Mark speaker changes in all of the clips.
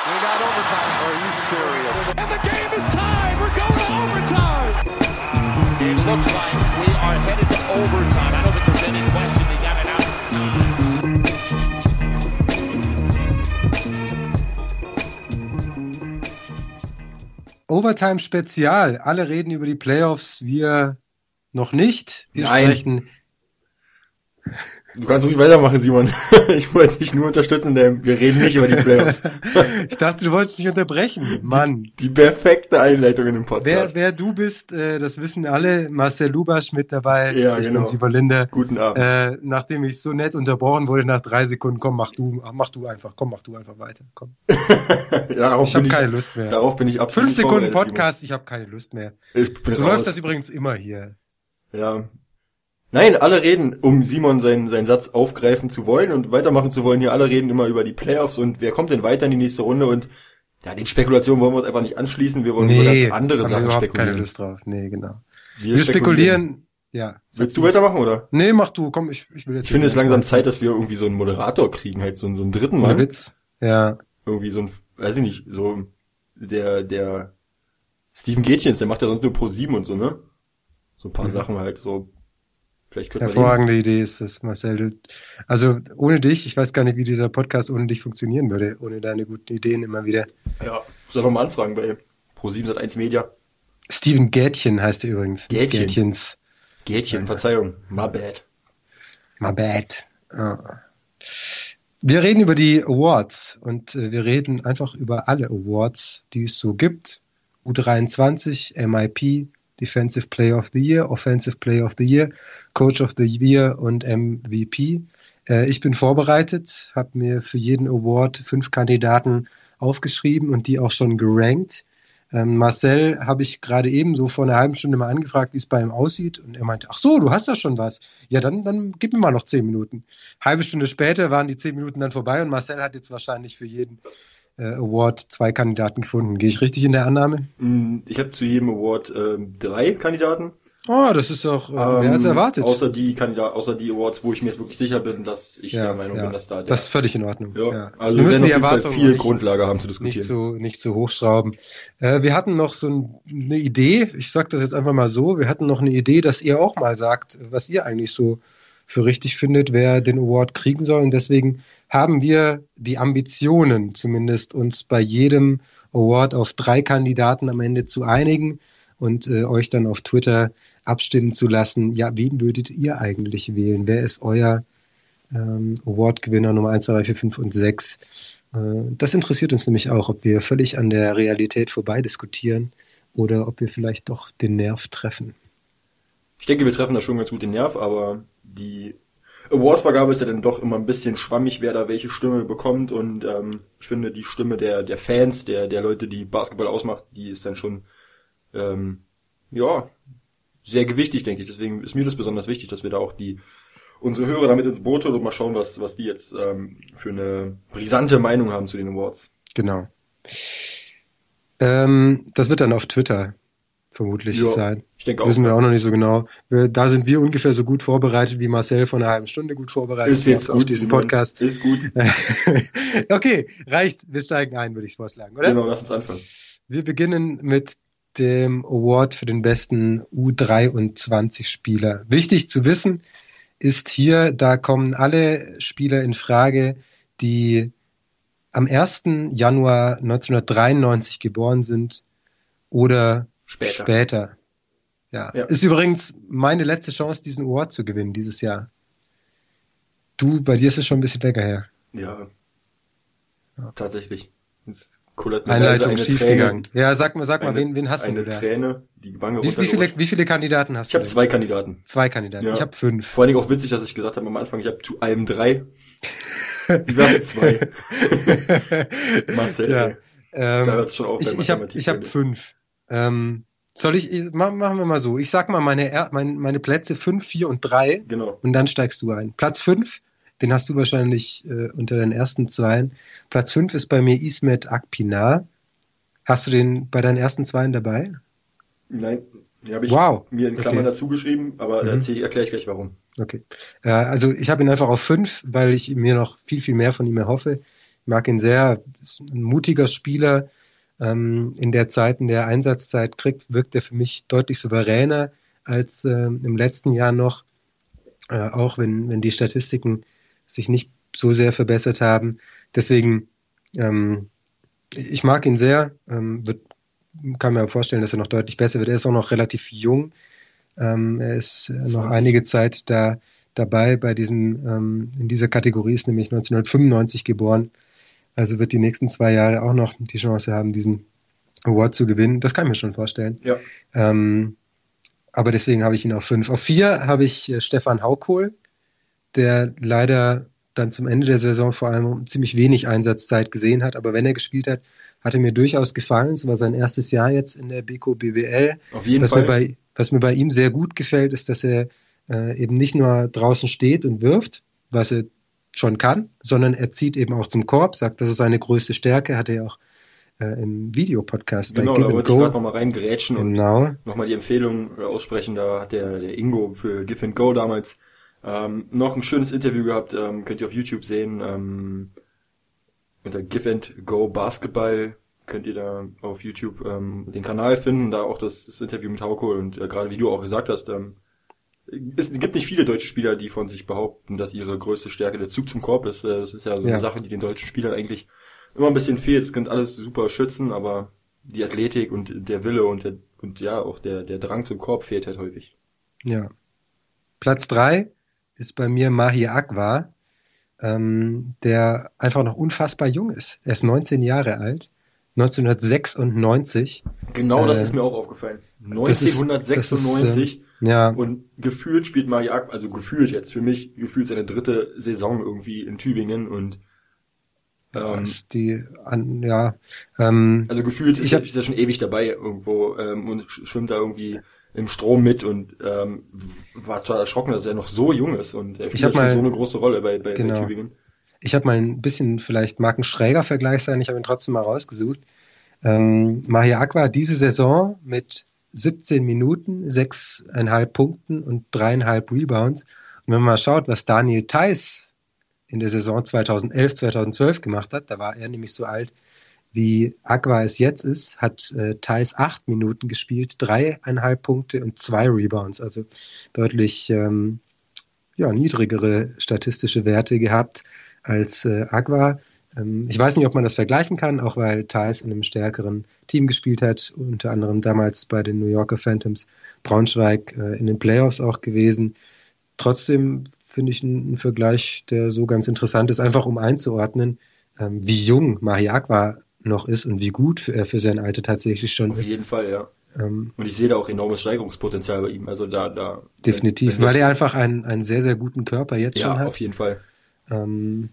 Speaker 1: We got overtime. Are you serious?
Speaker 2: And the game is tied. We're going to overtime.
Speaker 1: It looks like we are headed to overtime. I don't think there's any question they got it out of time.
Speaker 3: Overtime Spezial. Alle reden über die Playoffs, wir noch nicht. Wir
Speaker 4: Nein.
Speaker 3: sprechen.
Speaker 4: Du kannst ruhig weitermachen, Simon. Ich wollte dich nur unterstützen, denn wir reden nicht über die Playoffs.
Speaker 3: Ich dachte, du wolltest mich unterbrechen. Mann.
Speaker 4: Die perfekte Einleitung in dem
Speaker 3: Wer,
Speaker 4: Podcast.
Speaker 3: wer du bist, äh, das wissen alle. Marcel Lubasch mit dabei.
Speaker 4: Ja,
Speaker 3: ich
Speaker 4: genau.
Speaker 3: bin Simon Linder.
Speaker 4: Guten Abend.
Speaker 3: Äh, nachdem ich so nett unterbrochen wurde nach drei Sekunden, komm, mach du, mach du einfach, komm, mach du einfach weiter. Komm.
Speaker 4: darauf
Speaker 3: Ich habe keine Lust mehr.
Speaker 4: Darauf bin ich absolut
Speaker 3: Fünf Sekunden Podcast, ich habe keine Lust mehr.
Speaker 4: Simon. Ich bin
Speaker 3: So
Speaker 4: raus.
Speaker 3: läuft das übrigens immer hier.
Speaker 4: Ja. Nein, alle reden, um Simon seinen, seinen Satz aufgreifen zu wollen und weitermachen zu wollen. Hier alle reden immer über die Playoffs und wer kommt denn weiter in die nächste Runde und ja, den Spekulationen wollen wir uns einfach nicht anschließen. Wir wollen über ganz andere
Speaker 3: wir
Speaker 4: Sachen
Speaker 3: überhaupt
Speaker 4: spekulieren.
Speaker 3: keine Lust drauf. Nee, genau.
Speaker 4: Wir,
Speaker 3: Wir spekulieren. Ja. sag
Speaker 4: Willst du weitermachen, oder?
Speaker 3: Nee, mach du, komm, ich, ich will jetzt.
Speaker 4: Ich finde es langsam Zeit, dass wir irgendwie so einen Moderator kriegen, halt so, einen- so einen dritten Mann.
Speaker 3: Witz. Ja.
Speaker 4: Irgendwie so ein, weiß ich nicht, so der, der Steven Gätchens, der macht ja sonst nur Pro 7 und so, ne? So ein paar
Speaker 3: Mhm.
Speaker 4: Sachen halt, so. Vielleicht könnte man den-
Speaker 3: Hervorragende Idee ist das, Marcel. Also ohne dich, ich weiß gar nicht, wie dieser Podcast ohne dich funktionieren würde, ohne deine guten Ideen immer wieder.
Speaker 4: Ja, soll noch mal anfragen bei Pro 7 seit 1 Media.
Speaker 3: Steven Gätchen heißt er übrigens. nicht
Speaker 4: Gätchen.
Speaker 3: Gätchens.
Speaker 4: Gätchen, Verzeihung, my bad.
Speaker 3: My bad. Ah. Wir reden über die Awards und äh, wir reden einfach über alle Awards, die es so gibt. U23, MIP, Defensive Player of the Year, Offensive Player of the Year, Coach of the Year und MVP. Äh, ich bin vorbereitet, habe mir für jeden Award fünf Kandidaten aufgeschrieben und die auch schon gerankt. Ähm, Marcel habe ich gerade eben so vor einer halben Stunde mal angefragt, wie es bei ihm aussieht. Und er meinte, ach so, du hast da schon was. Ja, dann, dann gib mir mal noch zehn Minuten. Halbe Stunde später waren die zehn Minuten dann vorbei und Marcel hat jetzt wahrscheinlich für jeden Award zwei Kandidaten gefunden. Gehe ich richtig in der Annahme?
Speaker 4: Mm, Ich habe zu jedem Award ähm, drei Kandidaten.
Speaker 3: Oh, das ist doch äh, mehr als
Speaker 4: Ähm,
Speaker 3: erwartet.
Speaker 4: Außer die außer die Awards, wo ich mir jetzt wirklich sicher bin, dass ich der Meinung bin, dass da der,
Speaker 3: das ist völlig in Ordnung.
Speaker 4: ja,
Speaker 3: Ja.
Speaker 4: also
Speaker 3: wir müssen die Erwartungen
Speaker 4: viel
Speaker 3: nicht,
Speaker 4: Grundlage haben zu
Speaker 3: nicht
Speaker 4: diskutieren.
Speaker 3: so nicht so hochschrauben. Äh, wir hatten noch so ein, eine Idee. Ich sage das jetzt einfach mal so. Wir hatten noch eine Idee, dass ihr auch mal sagt, was ihr eigentlich so für richtig findet, wer den Award kriegen soll. Und deswegen haben wir die Ambitionen, zumindest uns bei jedem Award auf drei Kandidaten am Ende zu einigen und äh, euch dann auf Twitter abstimmen zu lassen. Ja, wen würdet ihr eigentlich wählen? Wer ist euer ähm, Award-Gewinner Nummer 1, 2, 3, 4, 5 und 6? Äh, das interessiert uns nämlich auch, ob wir völlig an der Realität vorbei diskutieren oder ob wir vielleicht doch den Nerv treffen.
Speaker 4: Ich denke, wir treffen da schon ganz gut den Nerv, aber die Awardvergabe ist ja dann doch immer ein bisschen schwammig, wer da welche Stimme bekommt und ähm, ich finde die Stimme der der Fans, der der Leute, die Basketball ausmacht, die ist dann schon ähm, ja sehr gewichtig, denke ich. Deswegen ist mir das besonders wichtig, dass wir da auch die unsere Hörer damit ins Boot holen und mal schauen, was was die jetzt ähm, für eine brisante Meinung haben zu den Awards.
Speaker 3: Genau. Ähm, das wird dann auf Twitter vermutlich
Speaker 4: Ja,
Speaker 3: sein.
Speaker 4: Ich denke auch.
Speaker 3: Wissen wir auch noch nicht so genau. Wir, da sind wir ungefähr so gut vorbereitet, wie Marcel vor einer halben Stunde gut vorbereitet
Speaker 4: ist jetzt
Speaker 3: auf
Speaker 4: gut,
Speaker 3: diesen
Speaker 4: Simon.
Speaker 3: Podcast.
Speaker 4: Ist gut.
Speaker 3: okay, reicht. Wir steigen ein, würde ich vorschlagen, oder?
Speaker 4: Genau, lass uns anfangen.
Speaker 3: Wir beginnen mit dem Award für den besten U23-Spieler. Wichtig zu wissen ist hier, da kommen alle Spieler in Frage, die am 1. Januar 1993 geboren sind oder
Speaker 4: Später.
Speaker 3: später. Ja.
Speaker 4: Ja.
Speaker 3: Ist übrigens meine letzte Chance, diesen Award zu gewinnen dieses Jahr. Du, bei dir ist es schon ein bisschen länger her.
Speaker 4: Ja. Tatsächlich. Jetzt kullert mir
Speaker 3: Einleitung
Speaker 4: leise eine
Speaker 3: schiefgegangen.
Speaker 4: Träne,
Speaker 3: Ja, sag mal, sag mal,
Speaker 4: eine,
Speaker 3: wen, wen hast
Speaker 4: eine
Speaker 3: du da?
Speaker 4: Träne, die Wange
Speaker 3: Wie, wie, viele, wie viele Kandidaten hast
Speaker 4: Ich
Speaker 3: du?
Speaker 4: habe
Speaker 3: denn?
Speaker 4: zwei Kandidaten.
Speaker 3: Zwei Kandidaten.
Speaker 4: Ja.
Speaker 3: Ich habe fünf.
Speaker 4: Vor allen Dingen auch witzig, dass ich gesagt habe am Anfang, ich habe zu allem drei. Wär's mit zwei? Marcel, ey.
Speaker 3: ähm,
Speaker 4: da hört's schon auf
Speaker 3: ich ich habe ich hab fünf. Ähm, soll ich, ich mach, machen wir mal so. Ich sag mal meine, Er- mein, meine Plätze fünf, vier und drei
Speaker 4: Genau.
Speaker 3: und dann steigst du ein. Platz fünf, den hast du wahrscheinlich äh, unter den ersten zweien. Platz fünf ist bei mir Ismet Akpinar. Hast du den bei deinen ersten zweien dabei?
Speaker 4: Nein, die habe ich
Speaker 3: Wow.
Speaker 4: mir in Klammern
Speaker 3: Okay.
Speaker 4: dazu geschrieben, aber
Speaker 3: Mhm.
Speaker 4: da erkläre ich gleich warum.
Speaker 3: Okay. Äh, also ich habe ihn einfach auf fünf, weil ich mir noch viel, viel mehr von ihm erhoffe. Ich mag ihn sehr. Ist ein mutiger Spieler. Ähm, in der Zeit, in der Einsatzzeit kriegt, wirkt er für mich deutlich souveräner als äh, im letzten Jahr noch. Äh, auch wenn, wenn die Statistiken sich nicht so sehr verbessert haben. Deswegen, ähm, ich mag ihn sehr. Ähm, wird, kann mir vorstellen, dass er noch deutlich besser wird. Er ist auch noch relativ jung. Ähm, er ist 20. noch einige Zeit da dabei bei diesem, ähm, in dieser Kategorie ist nämlich 1995 geboren. Also wird die nächsten zwei Jahre auch noch die Chance haben, diesen Award zu gewinnen. Das kann ich mir schon vorstellen.
Speaker 4: Ja.
Speaker 3: Ähm, aber deswegen habe ich ihn auf fünf. Auf vier habe ich äh, Stefan Haukohl, der leider dann zum Ende der Saison vor allem ziemlich wenig Einsatzzeit gesehen hat. Aber wenn er gespielt hat, hat er mir durchaus gefallen. Es war sein erstes Jahr jetzt in der BK BWL.
Speaker 4: Auf jeden
Speaker 3: was
Speaker 4: Fall.
Speaker 3: Mir bei, was mir bei ihm sehr gut gefällt, ist, dass er äh, eben nicht nur draußen steht und wirft, was er schon kann, sondern er zieht eben auch zum Korb, sagt, das ist seine größte Stärke, hat er ja auch äh, im Videopodcast
Speaker 4: genau,
Speaker 3: bei Give
Speaker 4: da
Speaker 3: and
Speaker 4: wollte ich
Speaker 3: Go.
Speaker 4: gerade nochmal reingrätschen
Speaker 3: Genau.
Speaker 4: und nochmal die Empfehlung äh, aussprechen. Da hat der, der Ingo für Give and Go damals ähm, noch ein schönes Interview gehabt, ähm, könnt ihr auf YouTube sehen. Ähm, unter Give and Go Basketball könnt ihr da auf YouTube ähm, den Kanal finden, da auch das, das Interview mit Hauko und äh, gerade wie du auch gesagt hast, ähm, es gibt nicht viele deutsche Spieler, die von sich behaupten, dass ihre größte Stärke der Zug zum Korb ist. Äh, Das ist ja so
Speaker 3: Ja.
Speaker 4: eine Sache, die den deutschen Spielern eigentlich immer ein bisschen fehlt. Es können alles super schützen, aber die Athletik und der Wille und der, und ja, auch der, der Drang zum Korb fehlt halt häufig.
Speaker 3: Ja. Platz drei ist bei mir Mahir Akwa, ähm, der einfach noch unfassbar jung ist. Er ist 19 Jahre alt, 1996.
Speaker 4: Genau, das
Speaker 3: Äh,
Speaker 4: ist mir auch aufgefallen.
Speaker 3: das ist-
Speaker 4: 1996
Speaker 3: das ist, Ja,
Speaker 4: und gefühlt spielt Mariak, also gefühlt jetzt für mich, gefühlt seine dritte Saison irgendwie in Tübingen und ähm,
Speaker 3: ist die, an, ja, ähm,
Speaker 4: Also gefühlt ist,
Speaker 3: Ich hab-
Speaker 4: ist er schon ewig dabei irgendwo ähm, und sch- schwimmt da irgendwie im Strom mit und ähm, war total erschrocken, dass er noch so jung ist und er spielt schon
Speaker 3: mal-
Speaker 4: so eine große Rolle bei, bei,
Speaker 3: Genau.
Speaker 4: bei Tübingen.
Speaker 3: ich habe mal ein bisschen, vielleicht mag ein schräger Vergleich sein, ich habe ihn trotzdem mal rausgesucht. Ähm, Mahir Akwa diese Saison mit 17 Minuten, 6,5 Punkten und dreieinhalb Rebounds. Und wenn man mal schaut, was Daniel Theiss in der Saison 2011, 2012 gemacht hat, da war er nämlich so alt, wie Aqua es jetzt ist, hat äh, Thais acht Minuten gespielt, dreieinhalb Punkte und zwei Rebounds, also deutlich ähm, ja, niedrigere statistische Werte gehabt als äh, Aqua. Ähm, ich weiß nicht, ob man das vergleichen kann, auch weil Thais in einem stärkeren Team gespielt hat, unter anderem damals bei den New Yorker Phantoms, Braunschweig äh, in den Playoffs auch gewesen. Trotzdem finde ich einen Vergleich, der so ganz interessant ist, einfach um einzuordnen, ähm, wie jung Mahi Aqua noch ist und wie gut er für sein Alter tatsächlich schon
Speaker 4: Auf
Speaker 3: ist.
Speaker 4: jeden Fall, ja.
Speaker 3: Ähm,
Speaker 4: Und ich sehe da auch enormes Steigerungspotenzial bei ihm. Also da, da.
Speaker 3: definitiv, weil er einfach einen, einen sehr, sehr guten Körper jetzt
Speaker 4: ja,
Speaker 3: schon hat.
Speaker 4: auf jeden Fall.
Speaker 3: Ähm,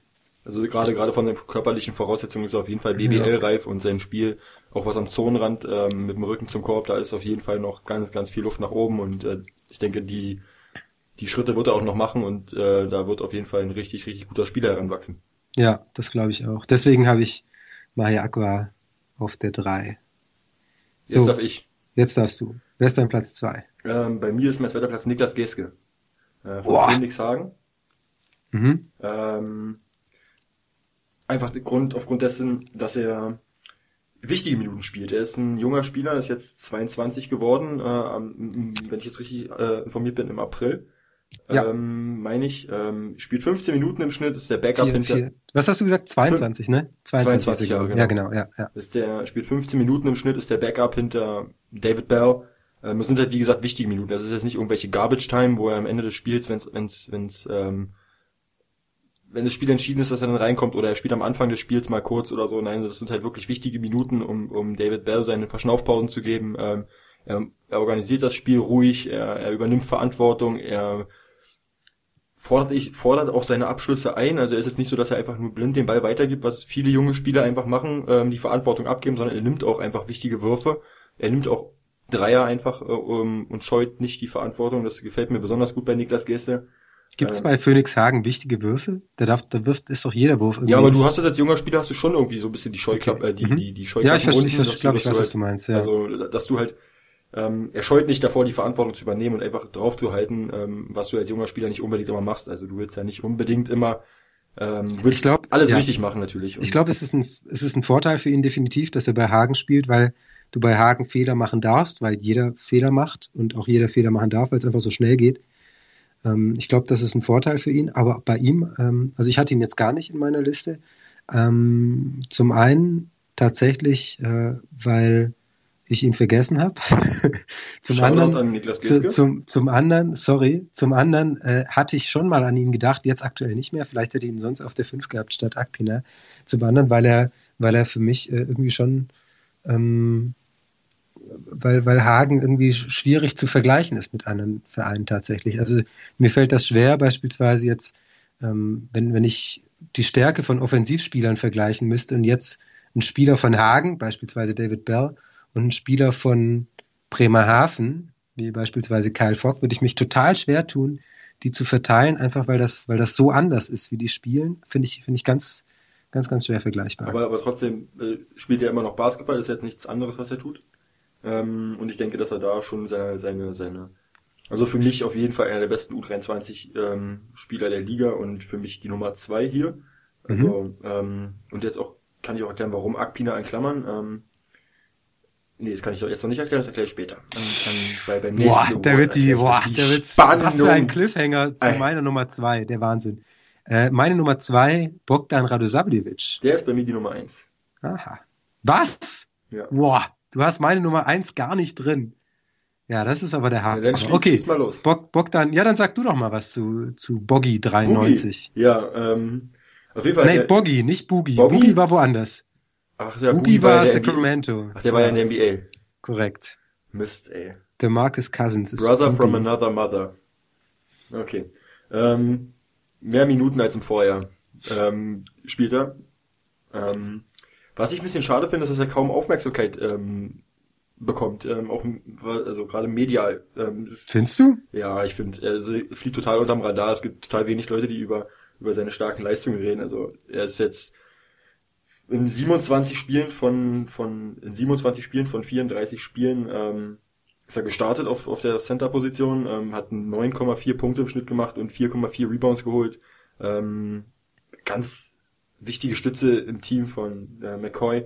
Speaker 4: Also gerade gerade von den körperlichen Voraussetzungen ist er auf jeden Fall BBL-reif und sein Spiel, auch was am Zonenrand ähm, mit dem Rücken zum Korb, da ist auf jeden Fall noch ganz, ganz viel Luft nach oben und äh, ich denke, die die Schritte wird er auch noch machen und äh, da wird auf jeden Fall ein richtig, richtig guter Spieler heranwachsen.
Speaker 3: ja, das glaube ich auch. Deswegen habe ich Mahi Aqua auf der 3.
Speaker 4: Jetzt
Speaker 3: So,
Speaker 4: darf ich.
Speaker 3: jetzt darfst du. Wer ist dein Platz 2?
Speaker 4: Ähm, bei mir ist mein zweiter Platz Niklas Geske. Äh, von
Speaker 3: Boah.
Speaker 4: Phoenix Hagen.
Speaker 3: Mhm.
Speaker 4: Ähm, einfach der Grund, aufgrund dessen, dass er wichtige Minuten spielt. Er ist ein junger Spieler, ist jetzt 22 geworden, äh, wenn ich jetzt richtig äh, informiert bin, im April.
Speaker 3: Ja.
Speaker 4: Ähm, meine ich, ähm, spielt 15 Minuten im Schnitt, ist der Backup
Speaker 3: Vier,
Speaker 4: hinter,
Speaker 3: vier. Was hast du gesagt? 22, ne? 22,
Speaker 4: 22 Jahre, genau.
Speaker 3: Ja, genau, ja, ja.
Speaker 4: ist der, spielt 15 Minuten im Schnitt, ist der Backup hinter David Bell. Ähm, das sind halt, wie gesagt, wichtige Minuten. Das ist jetzt nicht irgendwelche Garbage Time, wo er am Ende des Spiels, wenn's, wenn's, wenn's, ähm, wenn das Spiel entschieden ist, dass er dann reinkommt oder er spielt am Anfang des Spiels mal kurz oder so. Nein, das sind halt wirklich wichtige Minuten, um, um David Bell seine Verschnaufpausen zu geben. Ähm, er, er organisiert das Spiel ruhig, er, er übernimmt Verantwortung, er fordert, ich, fordert auch seine Abschlüsse ein. Also er ist jetzt nicht so, dass er einfach nur blind den Ball weitergibt, was viele junge Spieler einfach machen, ähm, die Verantwortung abgeben, sondern er nimmt auch einfach wichtige Würfe. Er nimmt auch Dreier einfach äh, um, und scheut nicht die Verantwortung. Das gefällt mir besonders gut bei Niklas Geste.
Speaker 3: Gibt es bei Phoenix Hagen wichtige Würfe? Da darf, da wirft, ist doch jeder Wurf irgendwie.
Speaker 4: Ja, aber du hast das als junger Spieler hast du schon irgendwie so ein bisschen die Scheuklappe,
Speaker 3: Okay.
Speaker 4: äh, die,
Speaker 3: Mhm.
Speaker 4: die, die Scheuklappen
Speaker 3: Ja, ich verstehe, ich verstehe,
Speaker 4: dass
Speaker 3: glaube,
Speaker 4: du-
Speaker 3: ich weiß, was du meinst, ja.
Speaker 4: Also, dass du halt, ähm, er scheut nicht davor, die Verantwortung zu übernehmen und einfach draufzuhalten, ähm, was du als junger Spieler nicht unbedingt immer machst. Also du willst ja nicht unbedingt immer ähm, wird
Speaker 3: Ich glaub,
Speaker 4: alles
Speaker 3: ja.
Speaker 4: richtig machen natürlich. Und
Speaker 3: Ich glaube, es ist ein, es ist ein Vorteil für ihn definitiv, dass er bei Hagen spielt, weil du bei Hagen Fehler machen darfst, weil jeder Fehler macht und auch jeder Fehler machen darf, weil es einfach so schnell geht. Ähm, ich glaube, das ist ein Vorteil für ihn, aber bei ihm, ähm, also ich hatte ihn jetzt gar nicht in meiner Liste. Ähm, zum einen tatsächlich, äh, weil ich ihn vergessen habe. zum anderen,
Speaker 4: an
Speaker 3: zu, zum, zum anderen, sorry, zum anderen äh, hatte ich schon mal an ihn gedacht, jetzt aktuell nicht mehr. Vielleicht hätte ich ihn sonst auf der 5 gehabt statt Akpina. Zum anderen, weil er, weil er für mich äh, irgendwie schon, ähm, weil, weil Hagen irgendwie sch- schwierig zu vergleichen ist mit anderen Vereinen tatsächlich. Also mir fällt das schwer, beispielsweise jetzt, ähm, wenn, wenn ich die Stärke von Offensivspielern vergleichen müsste und jetzt ein Spieler von Hagen, beispielsweise David Bell, und ein Spieler von Bremerhaven, wie beispielsweise Kyle Fogg, würde ich mich total schwer tun, die zu verteilen, einfach weil das, weil das so anders ist, wie die spielen, finde ich, finde ich ganz, ganz, ganz schwer vergleichbar.
Speaker 4: Aber, aber trotzdem äh, spielt er immer noch Basketball, ist jetzt nichts anderes, was er tut. Ähm, und ich denke, dass er da schon seine, seine, seine, also für mich auf jeden Fall einer der besten U23 ähm, Spieler der Liga und für mich die Nummer zwei hier. Also, ähm, und jetzt auch, kann ich auch erklären, warum Akpina in Klammern. Ähm, nee, das kann ich doch jetzt noch nicht erklären, das erkläre ich später. Dann, dann bei, beim nächsten
Speaker 3: Boah,
Speaker 4: Award
Speaker 3: da wird die, boah,
Speaker 4: das.
Speaker 3: da wird, was für ein Cliffhanger zu
Speaker 4: Ey.
Speaker 3: meiner Nummer zwei, der Wahnsinn. Äh, meine Nummer zwei, Bogdan Radosavljevic.
Speaker 4: Der ist bei mir die Nummer eins.
Speaker 3: Aha. Was?
Speaker 4: Ja.
Speaker 3: Boah, du hast meine Nummer eins gar nicht drin. Ja, das ist aber der
Speaker 4: Ja,
Speaker 3: Haken.
Speaker 4: dann schieß,
Speaker 3: okay,
Speaker 4: mal los.
Speaker 3: Bog, Bogdan, ja, dann sag du doch mal was zu, zu Boggy 93.
Speaker 4: Boogie. Ja, ähm, auf jeden Fall.
Speaker 3: Nee, Boggy, nicht Boogie.
Speaker 4: Boggy?
Speaker 3: Boogie war woanders.
Speaker 4: ach, ja,
Speaker 3: Boogie
Speaker 4: Boogie
Speaker 3: war
Speaker 4: NBA.
Speaker 3: Sacramento.
Speaker 4: Ach, der war ja in der NBA.
Speaker 3: Korrekt.
Speaker 4: Mist, ey.
Speaker 3: Der Marcus Cousins ist
Speaker 4: Brother from
Speaker 3: Boogie.
Speaker 4: another mother. Okay. Ähm, mehr Minuten als im Vorjahr ähm, spielt er. Ähm, was ich ein bisschen schade finde, ist, dass er kaum Aufmerksamkeit ähm, bekommt. Ähm, auch also gerade medial. Ähm, ist,
Speaker 3: Findest du?
Speaker 4: ja, ich finde, er fliegt total unterm Radar. Es gibt total wenig Leute, die über über seine starken Leistungen reden. Also er ist jetzt in 27 Spielen von von in 27 Spielen von 34 Spielen ähm, ist er gestartet auf auf der Center-Position, ähm, hat 9,4 Punkte im Schnitt gemacht und 4,4 Rebounds geholt. Ähm, ganz wichtige Stütze im Team von äh, McCoy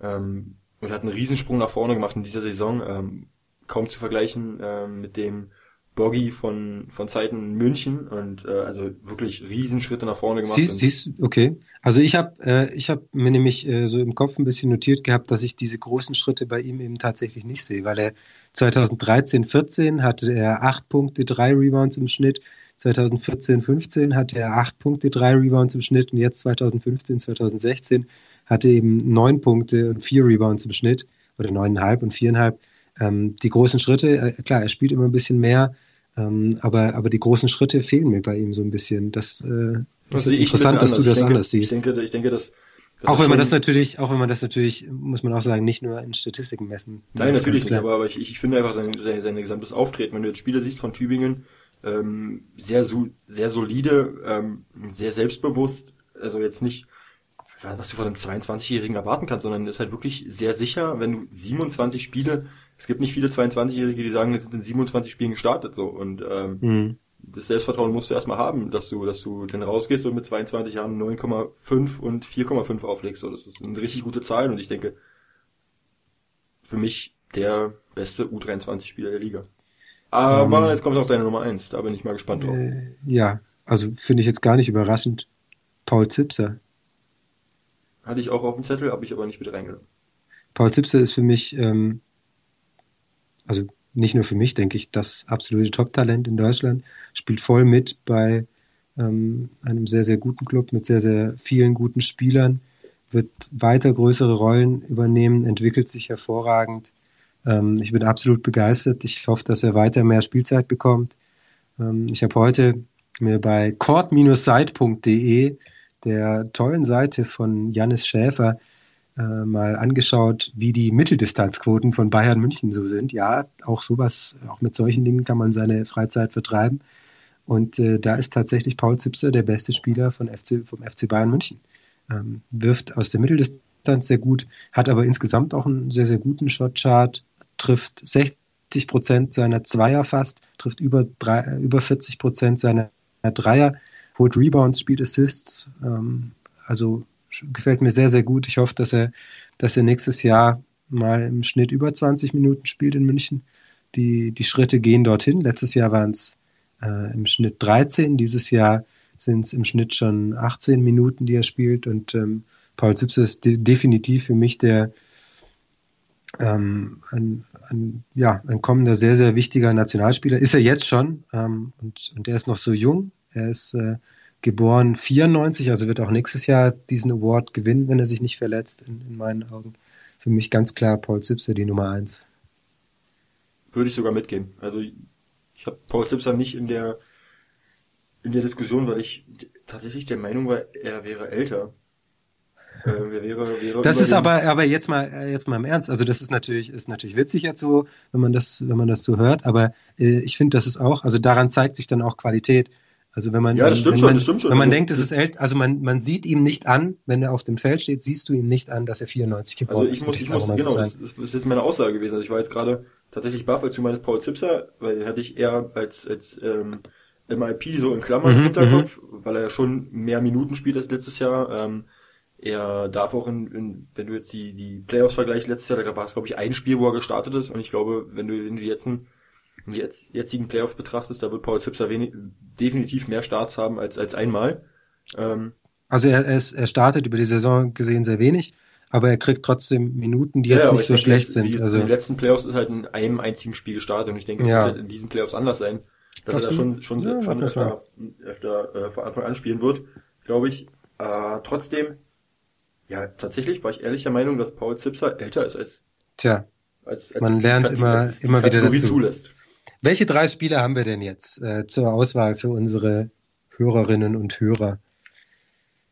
Speaker 4: ähm, und hat einen Riesensprung nach vorne gemacht in dieser Saison. Ähm, kaum zu vergleichen ähm, mit dem Boggy von von Zeiten München und äh, also wirklich Riesenschritte nach vorne gemacht.
Speaker 3: Siehst, siehst, okay. Also ich habe äh, ich habe mir nämlich äh, so im Kopf ein bisschen notiert gehabt, dass ich diese großen Schritte bei ihm eben tatsächlich nicht sehe, weil er 2013, 14 hatte er acht Punkte, drei Rebounds im Schnitt. 2014, 15 hatte er acht Punkte, drei Rebounds im Schnitt und jetzt 2015, 2016 hatte er eben neun Punkte und vier Rebounds im Schnitt oder neuneinhalb und viereinhalb. Ähm, die großen Schritte, äh, klar, er spielt immer ein bisschen mehr, ähm, aber, aber die großen Schritte fehlen mir bei ihm so ein bisschen. Das, äh,
Speaker 4: Das
Speaker 3: ist interessant, dass du das
Speaker 4: denke,
Speaker 3: anders siehst.
Speaker 4: Ich denke, ich denke, dass, dass
Speaker 3: auch wenn man das natürlich, auch wenn man das natürlich, muss man auch sagen, nicht nur in Statistiken messen.
Speaker 4: Nein, natürlich nicht, aber ich, ich finde einfach sein, sein, sein gesamtes Auftreten, wenn du jetzt Spiele siehst von Tübingen, ähm, sehr, so, sehr solide, ähm, sehr selbstbewusst, also jetzt nicht, was du von einem 22-Jährigen erwarten kannst, sondern ist halt wirklich sehr sicher, wenn du 27 Spiele, es gibt nicht viele 22-Jährige, die sagen, wir sind in 27 Spielen gestartet, so, und, ähm,
Speaker 3: Mhm.
Speaker 4: das Selbstvertrauen musst du erstmal haben, dass du, dass du dann rausgehst und mit 22 Jahren 9,5 und 4,5 auflegst. So, das ist eine richtig gute Zahl und ich denke, für mich der beste U23-Spieler der Liga. Aber
Speaker 3: Ähm.
Speaker 4: jetzt kommt auch deine Nummer 1, da bin ich mal gespannt drauf.
Speaker 3: Äh, ja, also finde ich jetzt gar nicht überraschend. Paul Zipser.
Speaker 4: Hatte ich auch auf dem Zettel, habe ich aber nicht mit reingenommen.
Speaker 3: Paul Zipser ist für mich, ähm, also nicht nur für mich, denke ich, das absolute Top-Talent in Deutschland. Spielt voll mit bei ähm, einem sehr, sehr guten Club mit sehr, sehr vielen guten Spielern. Wird weiter größere Rollen übernehmen, entwickelt sich hervorragend. Ähm, ich bin absolut begeistert. Ich hoffe, dass er weiter mehr Spielzeit bekommt. Ähm, ich habe heute mir bei court-site.de, der tollen Seite von Jannis Schäfer, äh, mal angeschaut, wie die Mitteldistanzquoten von Bayern München so sind. Ja, auch sowas, auch mit solchen Dingen kann man seine Freizeit vertreiben. Und äh, da ist tatsächlich Paul Zipser der beste Spieler von FC, vom FC Bayern München. Ähm, wirft aus der Mitteldistanz sehr gut, hat aber insgesamt auch einen sehr, sehr guten Shotchart, trifft 60 Prozent seiner Zweier fast, trifft über, drei, über 40 Prozent seiner Dreier. holt Rebounds, spielt Assists. Ähm, also gefällt mir sehr, sehr gut. Ich hoffe, dass er, dass er nächstes Jahr mal im Schnitt über 20 Minuten spielt in München. Die, die Schritte gehen dorthin. Letztes Jahr waren es äh, im Schnitt 13. Dieses Jahr sind es im Schnitt schon 18 Minuten, die er spielt. Und ähm, Paul Zipse ist de definitiv für mich der ähm, ein, ein, ja, ein kommender sehr, sehr wichtiger Nationalspieler. Ist er jetzt schon ähm, und, und er ist noch so jung. Er ist äh, geboren 94, also wird auch nächstes Jahr diesen Award gewinnen, wenn er sich nicht verletzt, in, in meinen Augen. Für mich ganz klar Paul Zipse die Nummer eins.
Speaker 4: Würde ich sogar mitgehen. Also ich habe Paul Zipser nicht in der in der Diskussion, weil ich tatsächlich der Meinung war, er wäre älter.
Speaker 3: Äh, wäre, wäre das ist aber, aber jetzt mal, jetzt mal im Ernst. Also das ist natürlich, ist natürlich witzig jetzt so, wenn man das, wenn man das so hört. Aber äh, ich finde, das ist auch, also daran zeigt sich dann auch Qualität. Also wenn man,
Speaker 4: ja, das stimmt
Speaker 3: wenn
Speaker 4: schon,
Speaker 3: man,
Speaker 4: das stimmt schon.
Speaker 3: Wenn man also, denkt, es ist älter, also man, man sieht ihm nicht an, wenn er auf dem Feld steht, siehst du ihm nicht an, dass er 94 geboren
Speaker 4: ist. Also ich muss, ich muss, genau, das ist, das ist jetzt meine Aussage gewesen. Also ich war jetzt gerade tatsächlich baff, als du meinst Paul Zipser, weil den hatte ich eher als, als ähm, MIP so in Klammern im mhm, Hinterkopf, mhm. weil er ja schon mehr Minuten spielt als letztes Jahr. Ähm, er darf auch in, in, wenn du jetzt die, die Playoffs vergleichst, letztes Jahr, da war es glaube ich ein Spiel, wo er gestartet ist und ich glaube, wenn du die jetzigen, die jetzt, jetzigen Playoffs betrachtest, da wird Paul Zipser wenig, definitiv mehr Starts haben als, als einmal.
Speaker 3: Ähm, also er, er, ist, er startet über die Saison gesehen sehr wenig, aber er kriegt trotzdem Minuten, die ja, jetzt nicht so schlecht jetzt, sind.
Speaker 4: also in den letzten Playoffs ist halt in einem einzigen Spiel gestartet und ich denke, es ja. wird in diesen Playoffs anders sein dass er da schon, schon, ja, schon öfter, öfter äh, vor Anfang an spielen wird, glaube ich. Äh, trotzdem, ja, tatsächlich war ich ehrlich der Meinung, dass Paul Zipser älter ist als
Speaker 3: Tja, als, als man lernt Kategorie, immer, als immer wieder dazu.
Speaker 4: zulässt.
Speaker 3: Welche drei Spieler haben wir denn jetzt äh, zur Auswahl für unsere Hörerinnen und Hörer?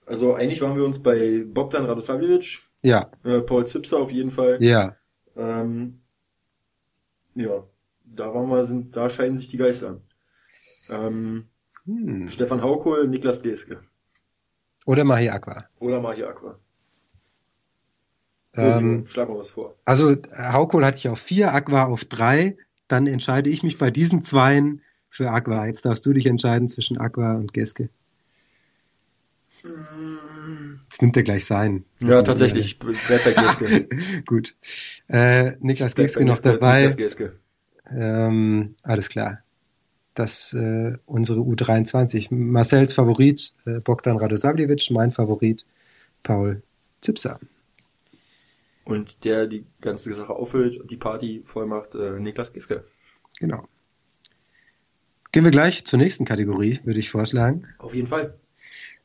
Speaker 4: Also eigentlich waren wir uns bei Bogdan Radosavljevic.
Speaker 3: Ja.
Speaker 4: Äh, Paul Zipser auf jeden Fall.
Speaker 3: Ja.
Speaker 4: Ähm, ja, da waren wir, sind, da scheiden sich die Geister. Ähm, hm. Stefan Haukohl, Niklas Geske.
Speaker 3: Oder Mahi Aqua.
Speaker 4: Oder Mahi Aqua.
Speaker 3: Ähm,
Speaker 4: schlag mal was vor.
Speaker 3: Also Haukohl hatte ich auf vier, Aqua auf drei. Dann entscheide ich mich bei diesen zweien für Aqua. Jetzt darfst du dich entscheiden zwischen Aqua und Geske. Jetzt nimmt er gleich sein.
Speaker 4: Ja, tatsächlich. Ich bleib bei Geske.
Speaker 3: Gut. Äh, Niklas Geske noch dabei. Niklas Geske. Ähm, alles klar das äh, unsere U23. Marcells Favorit äh, Bogdan Radosavljevic, mein Favorit Paul Zipser.
Speaker 4: Und der die ganze Sache auffüllt und die Party voll macht, äh, Niklas Giske.
Speaker 3: Genau. Gehen wir gleich zur nächsten Kategorie, würde ich vorschlagen.
Speaker 4: Auf jeden Fall.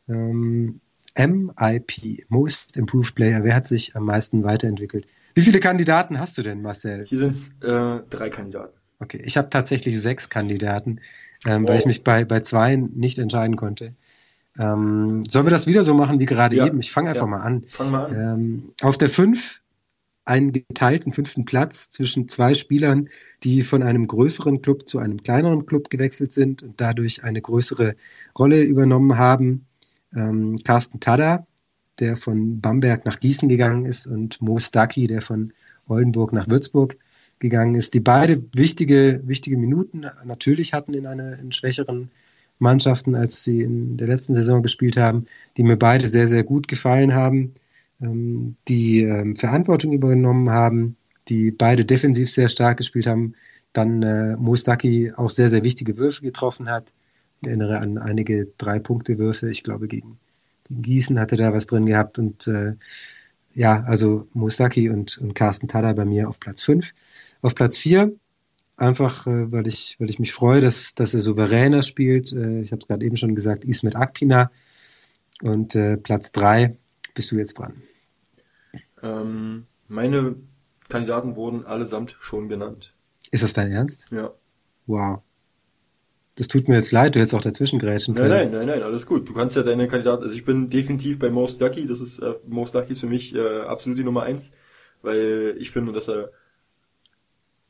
Speaker 3: Ähm, MIP, Most Improved Player. Wer hat sich am meisten weiterentwickelt? Wie viele Kandidaten hast du denn, Marcel?
Speaker 4: Hier sind es äh, drei Kandidaten.
Speaker 3: Okay, ich habe tatsächlich sechs Kandidaten, ähm, oh. weil ich mich bei, bei zwei nicht entscheiden konnte. Ähm, sollen wir das wieder so machen wie gerade ja. eben? Ich fange einfach ja. mal an.
Speaker 4: Fang mal an.
Speaker 3: Ähm, auf der fünf einen geteilten fünften Platz zwischen zwei Spielern, die von einem größeren Club zu einem kleineren Club gewechselt sind und dadurch eine größere Rolle übernommen haben. Ähm, Carsten Tada, der von Bamberg nach Gießen gegangen ist, und Mo Stucky, der von Oldenburg nach Würzburg gegangen ist, die beide wichtige, wichtige Minuten natürlich hatten in einer in schwächeren Mannschaften, als sie in der letzten Saison gespielt haben, die mir beide sehr, sehr gut gefallen haben, ähm, die ähm, Verantwortung übernommen haben, die beide defensiv sehr stark gespielt haben, dann äh, Mostaki auch sehr, sehr wichtige Würfe getroffen hat. Ich erinnere an einige Drei-Punkte-Würfe, ich glaube gegen, gegen Gießen hatte da was drin gehabt und äh, ja, also Mostaki und, und Carsten Tada bei mir auf Platz 5. Auf Platz 4, einfach äh, weil, ich, weil ich mich freue, dass, dass er souveräner spielt. Äh, ich habe es gerade eben schon gesagt, Ismet Akpina. Und äh, Platz 3 bist du jetzt dran.
Speaker 4: Ähm, meine Kandidaten wurden allesamt schon genannt.
Speaker 3: Ist das dein Ernst?
Speaker 4: Ja.
Speaker 3: Wow. Das tut mir jetzt leid, du hättest auch dazwischen grätschen
Speaker 4: können. Nein, nein, nein, nein, alles gut. Du kannst ja deine Kandidaten, also ich bin definitiv bei Most Lucky, das ist, äh, Most Lucky ist für mich äh, absolut die Nummer eins, weil ich finde, dass er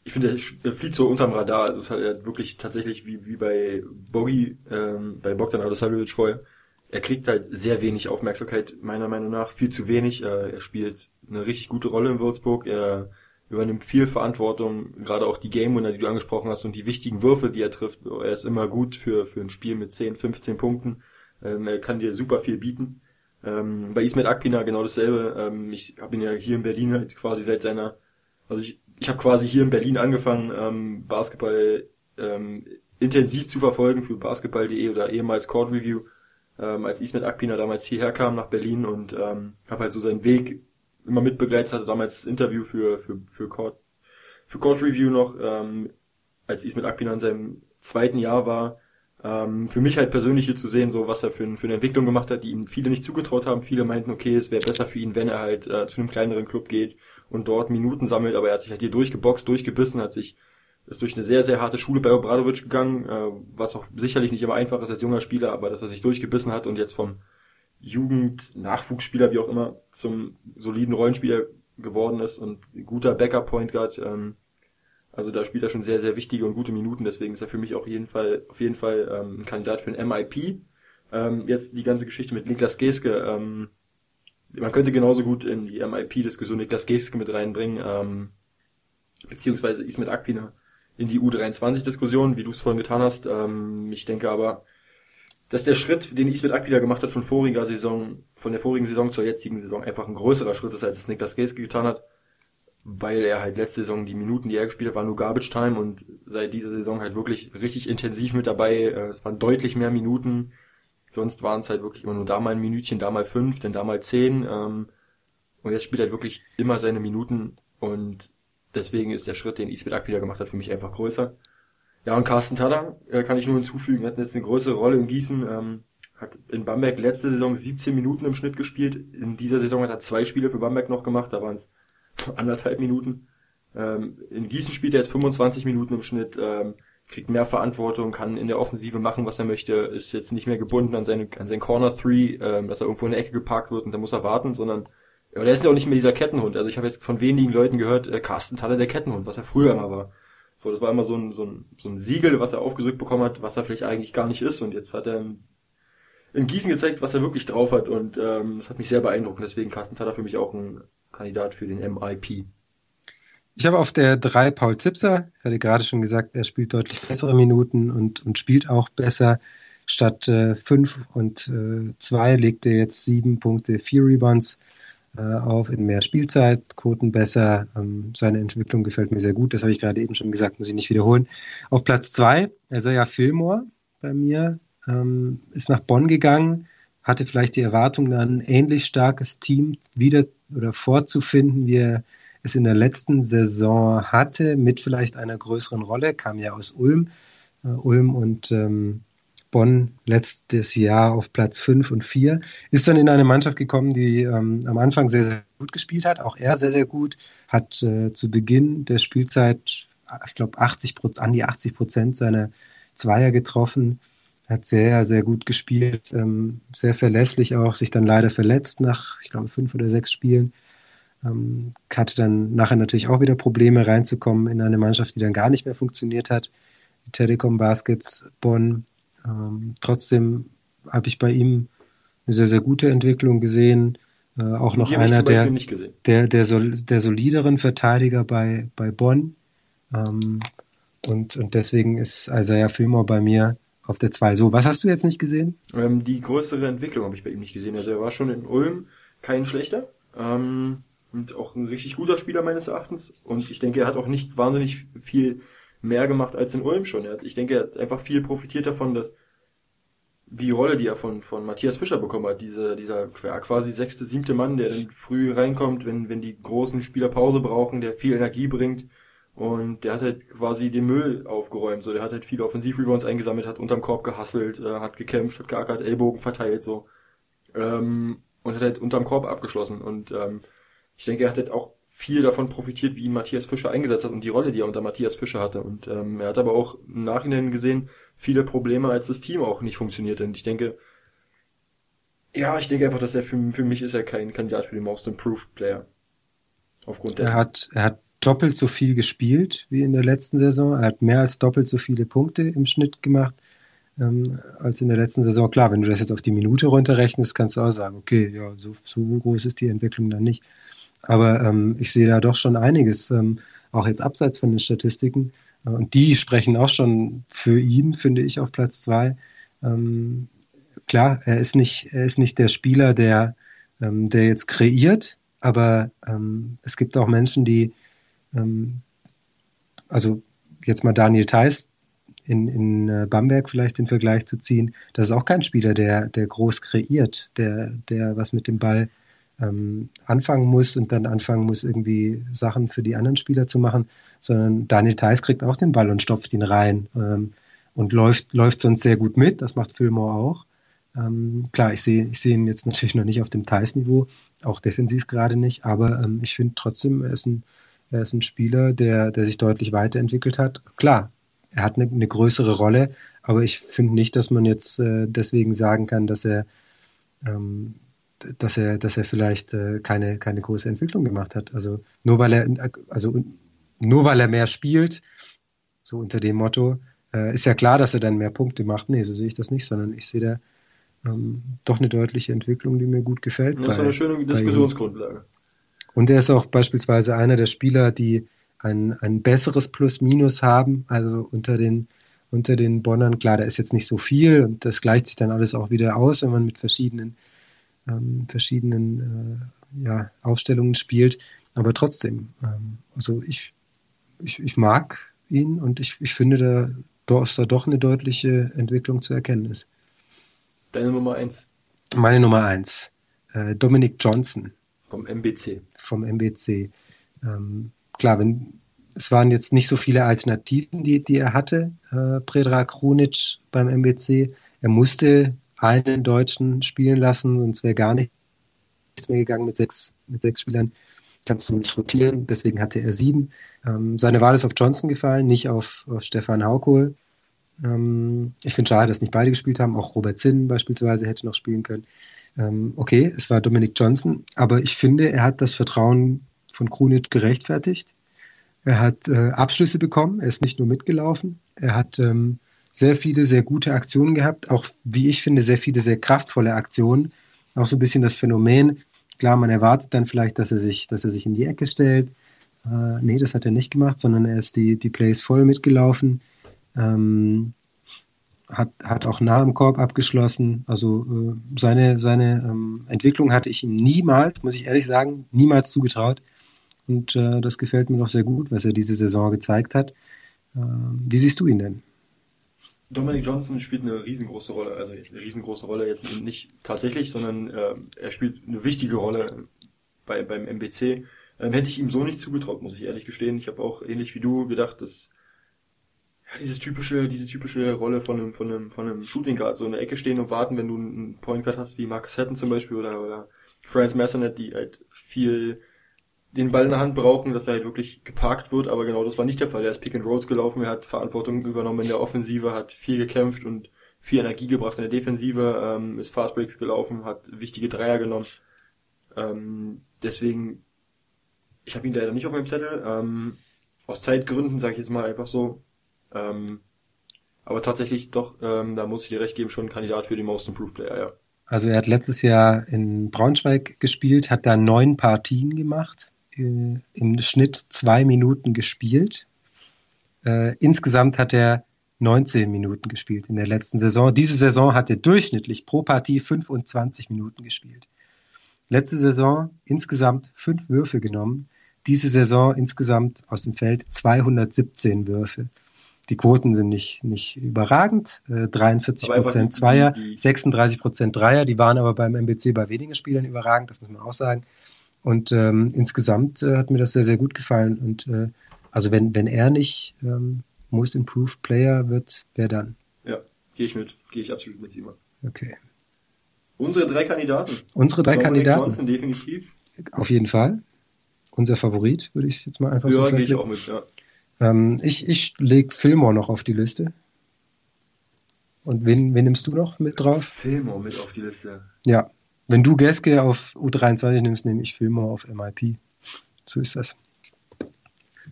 Speaker 4: ich finde, er fliegt so unterm Radar. Also es ist halt wirklich tatsächlich wie, wie bei Bogi, ähm, bei Bogdan Adosavljevic vorher. Er kriegt halt sehr wenig Aufmerksamkeit, meiner Meinung nach. Viel zu wenig. Äh, er spielt eine richtig gute Rolle in Würzburg. Er übernimmt viel Verantwortung, gerade auch die Game Winner, die du angesprochen hast und die wichtigen Würfe, die er trifft. Er ist immer gut für, für ein Spiel mit 10, 15 Punkten. Ähm, er kann dir super viel bieten. Ähm, bei Ismet Akpina genau dasselbe. Ähm, ich habe ihn ja hier in Berlin halt quasi seit seiner, also ich, ich habe quasi hier in Berlin angefangen, Basketball intensiv zu verfolgen für basketball.de oder ehemals Court Review, ähm, als Ismet Akpina damals hierher kam nach Berlin und ähm, habe halt so seinen Weg immer mitbegleitet, hatte damals das Interview für, für, für Court, für Court Review noch, ähm, als Ismet Akpina in seinem zweiten Jahr war, ähm, für mich halt persönlich hier zu sehen, so was er für, für eine Entwicklung gemacht hat, die ihm viele nicht zugetraut haben. Viele meinten, okay, es wäre besser für ihn, wenn er halt äh, zu einem kleineren Club geht und dort Minuten sammelt, aber er hat sich halt hier durchgeboxt, durchgebissen, hat sich ist durch eine sehr, sehr harte Schule bei Obradovic gegangen, äh, was auch sicherlich nicht immer einfach ist als junger Spieler, aber dass er sich durchgebissen hat und jetzt vom Jugend-Nachwuchsspieler, wie auch immer, zum soliden Rollenspieler geworden ist und guter Backup-Point Guard. Ähm, also da spielt er schon sehr, sehr wichtige und gute Minuten, deswegen ist er für mich auch jeden Fall, auf jeden Fall ähm, ein Kandidat für ein MIP. Ähm, jetzt die ganze Geschichte mit Niklas Geske. Ähm, man könnte genauso gut in die MIP-Diskussion Niklas Geske mit reinbringen, ähm, beziehungsweise Ismet Akpina in die U23-Diskussion, wie du es vorhin getan hast. Ähm, ich denke aber, dass der Schritt, den Ismet Akpila gemacht hat von voriger Saison, von der vorigen Saison zur jetzigen Saison, einfach ein größerer Schritt ist, als es Niklas Geske getan hat, weil er halt letzte Saison die Minuten, die er gespielt hat, waren nur Garbage Time und seit dieser Saison halt wirklich richtig intensiv mit dabei. Äh, es waren deutlich mehr Minuten. Sonst waren es halt wirklich immer nur da mal ein Minütchen, da mal fünf, dann da mal zehn. Ähm, und jetzt spielt er halt wirklich immer seine Minuten und Deswegen ist der Schritt, den Ismet Akpila gemacht hat, für mich einfach größer. Ja, und Carsten Tada äh, kann ich nur hinzufügen, hat jetzt eine größere Rolle in Gießen, ähm, hat in Bamberg letzte Saison 17 Minuten im Schnitt gespielt. In dieser Saison hat er zwei Spiele für Bamberg noch gemacht, da waren es anderthalb Minuten. Ähm, in Gießen spielt er jetzt 25 Minuten im Schnitt, ähm, kriegt mehr Verantwortung, kann in der Offensive machen, was er möchte, ist jetzt nicht mehr gebunden an seine an sein Corner Three, ähm, dass er irgendwo in der Ecke geparkt wird und da muss er warten, sondern aber der ist ja auch nicht mehr dieser Kettenhund. Also ich habe jetzt von wenigen Leuten gehört, äh, Carsten Thaler der Kettenhund, was er früher immer war. So, das war immer so ein, so ein, so ein Siegel, was er aufgedrückt bekommen hat, was er vielleicht eigentlich gar nicht ist. Und jetzt hat er in Gießen gezeigt, was er wirklich drauf hat. Und ähm, das hat mich sehr beeindruckt. Deswegen Carsten Thaler für mich auch ein Kandidat für den MIP.
Speaker 3: Ich habe auf der 3 Paul Zipser, ich hatte gerade schon gesagt, er spielt deutlich bessere Minuten und, und spielt auch besser. Statt äh, 5 und äh, 2 legt er jetzt 7 Punkte, 4 Rebounds äh, auf in mehr Spielzeit, Quoten besser. Ähm, seine Entwicklung gefällt mir sehr gut. Das habe ich gerade eben schon gesagt, muss ich nicht wiederholen. Auf Platz zwei, Isaiah Fillmore bei mir, ähm, ist nach Bonn gegangen, hatte vielleicht die Erwartung, ein ähnlich starkes Team wieder oder vorzufinden, wie er es in der letzten Saison hatte, mit vielleicht einer größeren Rolle, kam ja aus Ulm. Äh, Ulm und ähm, Bonn letztes Jahr auf Platz 5 und 4, ist dann in eine Mannschaft gekommen, die ähm, am Anfang sehr, sehr gut gespielt hat, auch er sehr, sehr gut, hat äh, zu Beginn der Spielzeit, ich glaube, 80 an die 80 Prozent seiner Zweier getroffen, hat sehr, sehr gut gespielt, ähm, sehr verlässlich auch, sich dann leider verletzt nach, ich glaube, fünf oder sechs Spielen. Ähm, hatte dann nachher natürlich auch wieder Probleme reinzukommen in eine Mannschaft, die dann gar nicht mehr funktioniert hat. Telekom Baskets Bonn ähm, trotzdem habe ich bei ihm eine sehr, sehr gute Entwicklung gesehen. Äh, auch noch einer der, der, der, sol der solideren Verteidiger bei, bei Bonn. Ähm, und, und deswegen ist Isaiah Fillmore bei mir auf der 2. So, was hast du jetzt nicht gesehen?
Speaker 4: Ähm, die größere Entwicklung habe ich bei ihm nicht gesehen. Also er war schon in Ulm kein schlechter. Ähm, und auch ein richtig guter Spieler meines Erachtens. Und ich denke, er hat auch nicht wahnsinnig viel mehr gemacht als in Ulm schon. Ich denke, er hat einfach viel profitiert davon, dass die Rolle, die er von, von Matthias Fischer bekommen hat, diese, dieser ja, quasi sechste, siebte Mann, der dann früh reinkommt, wenn, wenn die großen Spieler Pause brauchen, der viel Energie bringt. Und der hat halt quasi den Müll aufgeräumt. So, der hat halt viele Offensivrebounds eingesammelt, hat unterm Korb gehasselt, äh, hat gekämpft, hat geackert, Ellbogen verteilt, so. Ähm, und hat halt unterm Korb abgeschlossen. Und ähm, ich denke, er hat halt auch viel davon profitiert, wie ihn Matthias Fischer eingesetzt hat und die Rolle, die er unter Matthias Fischer hatte. Und ähm, er hat aber auch im Nachhinein gesehen viele Probleme, als das Team auch nicht funktionierte. Und ich denke, ja, ich denke einfach, dass er für, für mich ist er kein Kandidat für den Most Improved Player.
Speaker 3: Aufgrund dessen. Er hat, er hat doppelt so viel gespielt wie in der letzten Saison. Er hat mehr als doppelt so viele Punkte im Schnitt gemacht ähm, als in der letzten Saison. Klar, wenn du das jetzt auf die Minute runterrechnest, kannst du auch sagen, okay, ja, so, so groß ist die Entwicklung dann nicht. Aber ähm, ich sehe da doch schon einiges, ähm, auch jetzt abseits von den Statistiken. Äh, und die sprechen auch schon für ihn, finde ich, auf Platz zwei. Ähm, klar, er ist nicht, er ist nicht der Spieler, der, ähm, der jetzt kreiert, aber ähm, es gibt auch Menschen, die, ähm, also jetzt mal Daniel Theiss in, in äh, Bamberg vielleicht den Vergleich zu ziehen, das ist auch kein Spieler, der, der groß kreiert, der, der was mit dem Ball ähm, anfangen muss und dann anfangen muss, irgendwie Sachen für die anderen Spieler zu machen, sondern Daniel Theiss kriegt auch den Ball und stopft ihn rein ähm, und läuft, läuft sonst sehr gut mit. Das macht Fillmore auch. Ähm, klar, ich sehe ich sehe ihn jetzt natürlich noch nicht auf dem Theiss-Niveau, auch defensiv gerade nicht, aber ähm, ich finde trotzdem, er ist ein, er ist ein Spieler, der, der sich deutlich weiterentwickelt hat. Klar, er hat eine, eine größere Rolle, aber ich finde nicht, dass man jetzt äh, deswegen sagen kann, dass er ähm, dass er, dass er vielleicht äh, keine, keine große Entwicklung gemacht hat. Also nur weil er, also nur weil er mehr spielt, so unter dem Motto, äh, ist ja klar, dass er dann mehr Punkte macht. Nee, so sehe ich das nicht, sondern ich sehe da ähm, doch eine deutliche Entwicklung, die mir gut gefällt.
Speaker 4: Das ist eine schöne Diskussionsgrundlage.
Speaker 3: Und er ist auch beispielsweise einer der Spieler, die ein, ein besseres Plus-Minus haben, also unter den unter den Bonnern. Klar, da ist jetzt nicht so viel und das gleicht sich dann alles auch wieder aus, wenn man mit verschiedenen ähm, verschiedenen äh, ja, Aufstellungen spielt. Aber trotzdem, ähm, also ich, ich, ich mag ihn und ich, ich finde, da, dass da doch eine deutliche Entwicklung zu erkennen ist.
Speaker 4: Deine Nummer eins?
Speaker 3: Meine Nummer eins. Äh, Dominic Johnson.
Speaker 4: Vom MBC.
Speaker 3: Vom MBC. Ähm, klar, wenn, es waren jetzt nicht so viele Alternativen, die, die er hatte, äh, Predrag Krunic beim MBC. Er musste einen Deutschen spielen lassen, sonst wäre gar nichts mehr gegangen mit sechs, mit sechs Spielern. Kannst du nicht rotieren, deswegen hatte er sieben. Ähm, seine Wahl ist auf Johnson gefallen, nicht auf, auf Stefan Haukohl. Ähm, ich finde schade, dass nicht beide gespielt haben. Auch Robert Zinn beispielsweise hätte noch spielen können. Ähm, okay, es war Dominic Johnson, aber ich finde, er hat das Vertrauen von Krunic gerechtfertigt. Er hat äh, Abschlüsse bekommen, er ist nicht nur mitgelaufen, er hat ähm, sehr viele sehr gute Aktionen gehabt, auch wie ich finde, sehr viele sehr kraftvolle Aktionen. Auch so ein bisschen das Phänomen, klar, man erwartet dann vielleicht, dass er sich, dass er sich in die Ecke stellt. Äh, nee, das hat er nicht gemacht, sondern er ist die, die Plays voll mitgelaufen. Ähm, hat, hat auch nah im Korb abgeschlossen. Also äh, seine, seine ähm, Entwicklung hatte ich ihm niemals, muss ich ehrlich sagen, niemals zugetraut. Und äh, das gefällt mir noch sehr gut, was er diese Saison gezeigt hat. Äh, wie siehst du ihn denn?
Speaker 4: Dominic Johnson spielt eine riesengroße Rolle, also eine riesengroße Rolle jetzt nicht tatsächlich, sondern äh, er spielt eine wichtige Rolle bei, beim MBC. Ähm, hätte ich ihm so nicht zugetraut, muss ich ehrlich gestehen. Ich habe auch ähnlich wie du gedacht, dass ja, dieses typische, diese typische Rolle von einem, von einem, von einem Shooting Guard, so in der Ecke stehen und warten, wenn du einen Point Guard hast, wie Marcus Hatton zum Beispiel oder, oder Franz Massonet, die halt viel den Ball in der Hand brauchen, dass er halt wirklich geparkt wird, aber genau das war nicht der Fall. Er ist Pick and Rolls gelaufen, er hat Verantwortung übernommen in der Offensive, hat viel gekämpft und viel Energie gebracht in der Defensive, ähm, ist Fast Breaks gelaufen, hat wichtige Dreier genommen. Ähm, deswegen, ich habe ihn leider nicht auf meinem Zettel. Ähm, aus Zeitgründen sage ich jetzt mal einfach so. Ähm, aber tatsächlich doch, ähm, da muss ich dir recht geben, schon ein Kandidat für den Most Improved Player, ja.
Speaker 3: Also er hat letztes Jahr in Braunschweig gespielt, hat da neun Partien gemacht, äh, im Schnitt zwei Minuten gespielt. Äh, insgesamt hat er 19 Minuten gespielt in der letzten Saison. Diese Saison hat er durchschnittlich pro Partie 25 Minuten gespielt. Letzte Saison insgesamt fünf Würfe genommen. Diese Saison insgesamt aus dem Feld 217 Würfe. Die Quoten sind nicht, nicht überragend. Äh, 43 Prozent Zweier, 36 Prozent Dreier. Die waren aber beim MBC bei wenigen Spielern überragend, das muss man auch sagen. Und ähm, insgesamt äh, hat mir das sehr, sehr gut gefallen. Und äh, also wenn, wenn er nicht ähm, Most Improved Player wird, wer dann?
Speaker 4: Ja, gehe ich mit. Gehe ich absolut mit Simon.
Speaker 3: Okay.
Speaker 4: Unsere drei Kandidaten.
Speaker 3: Unsere drei
Speaker 4: Dominic
Speaker 3: Kandidaten.
Speaker 4: Johnson definitiv.
Speaker 3: Auf jeden Fall. Unser Favorit, würde ich jetzt mal einfach so
Speaker 4: Ja, gehe ich
Speaker 3: festlegen.
Speaker 4: auch mit, ja.
Speaker 3: Ähm, ich ich lege Fillmore noch auf die Liste. Und wen, wen nimmst du noch mit drauf?
Speaker 4: Fillmore mit auf die Liste.
Speaker 3: Ja. Wenn du Geske auf U23 nimmst, nehme ich Fillmore auf MIP. So ist das.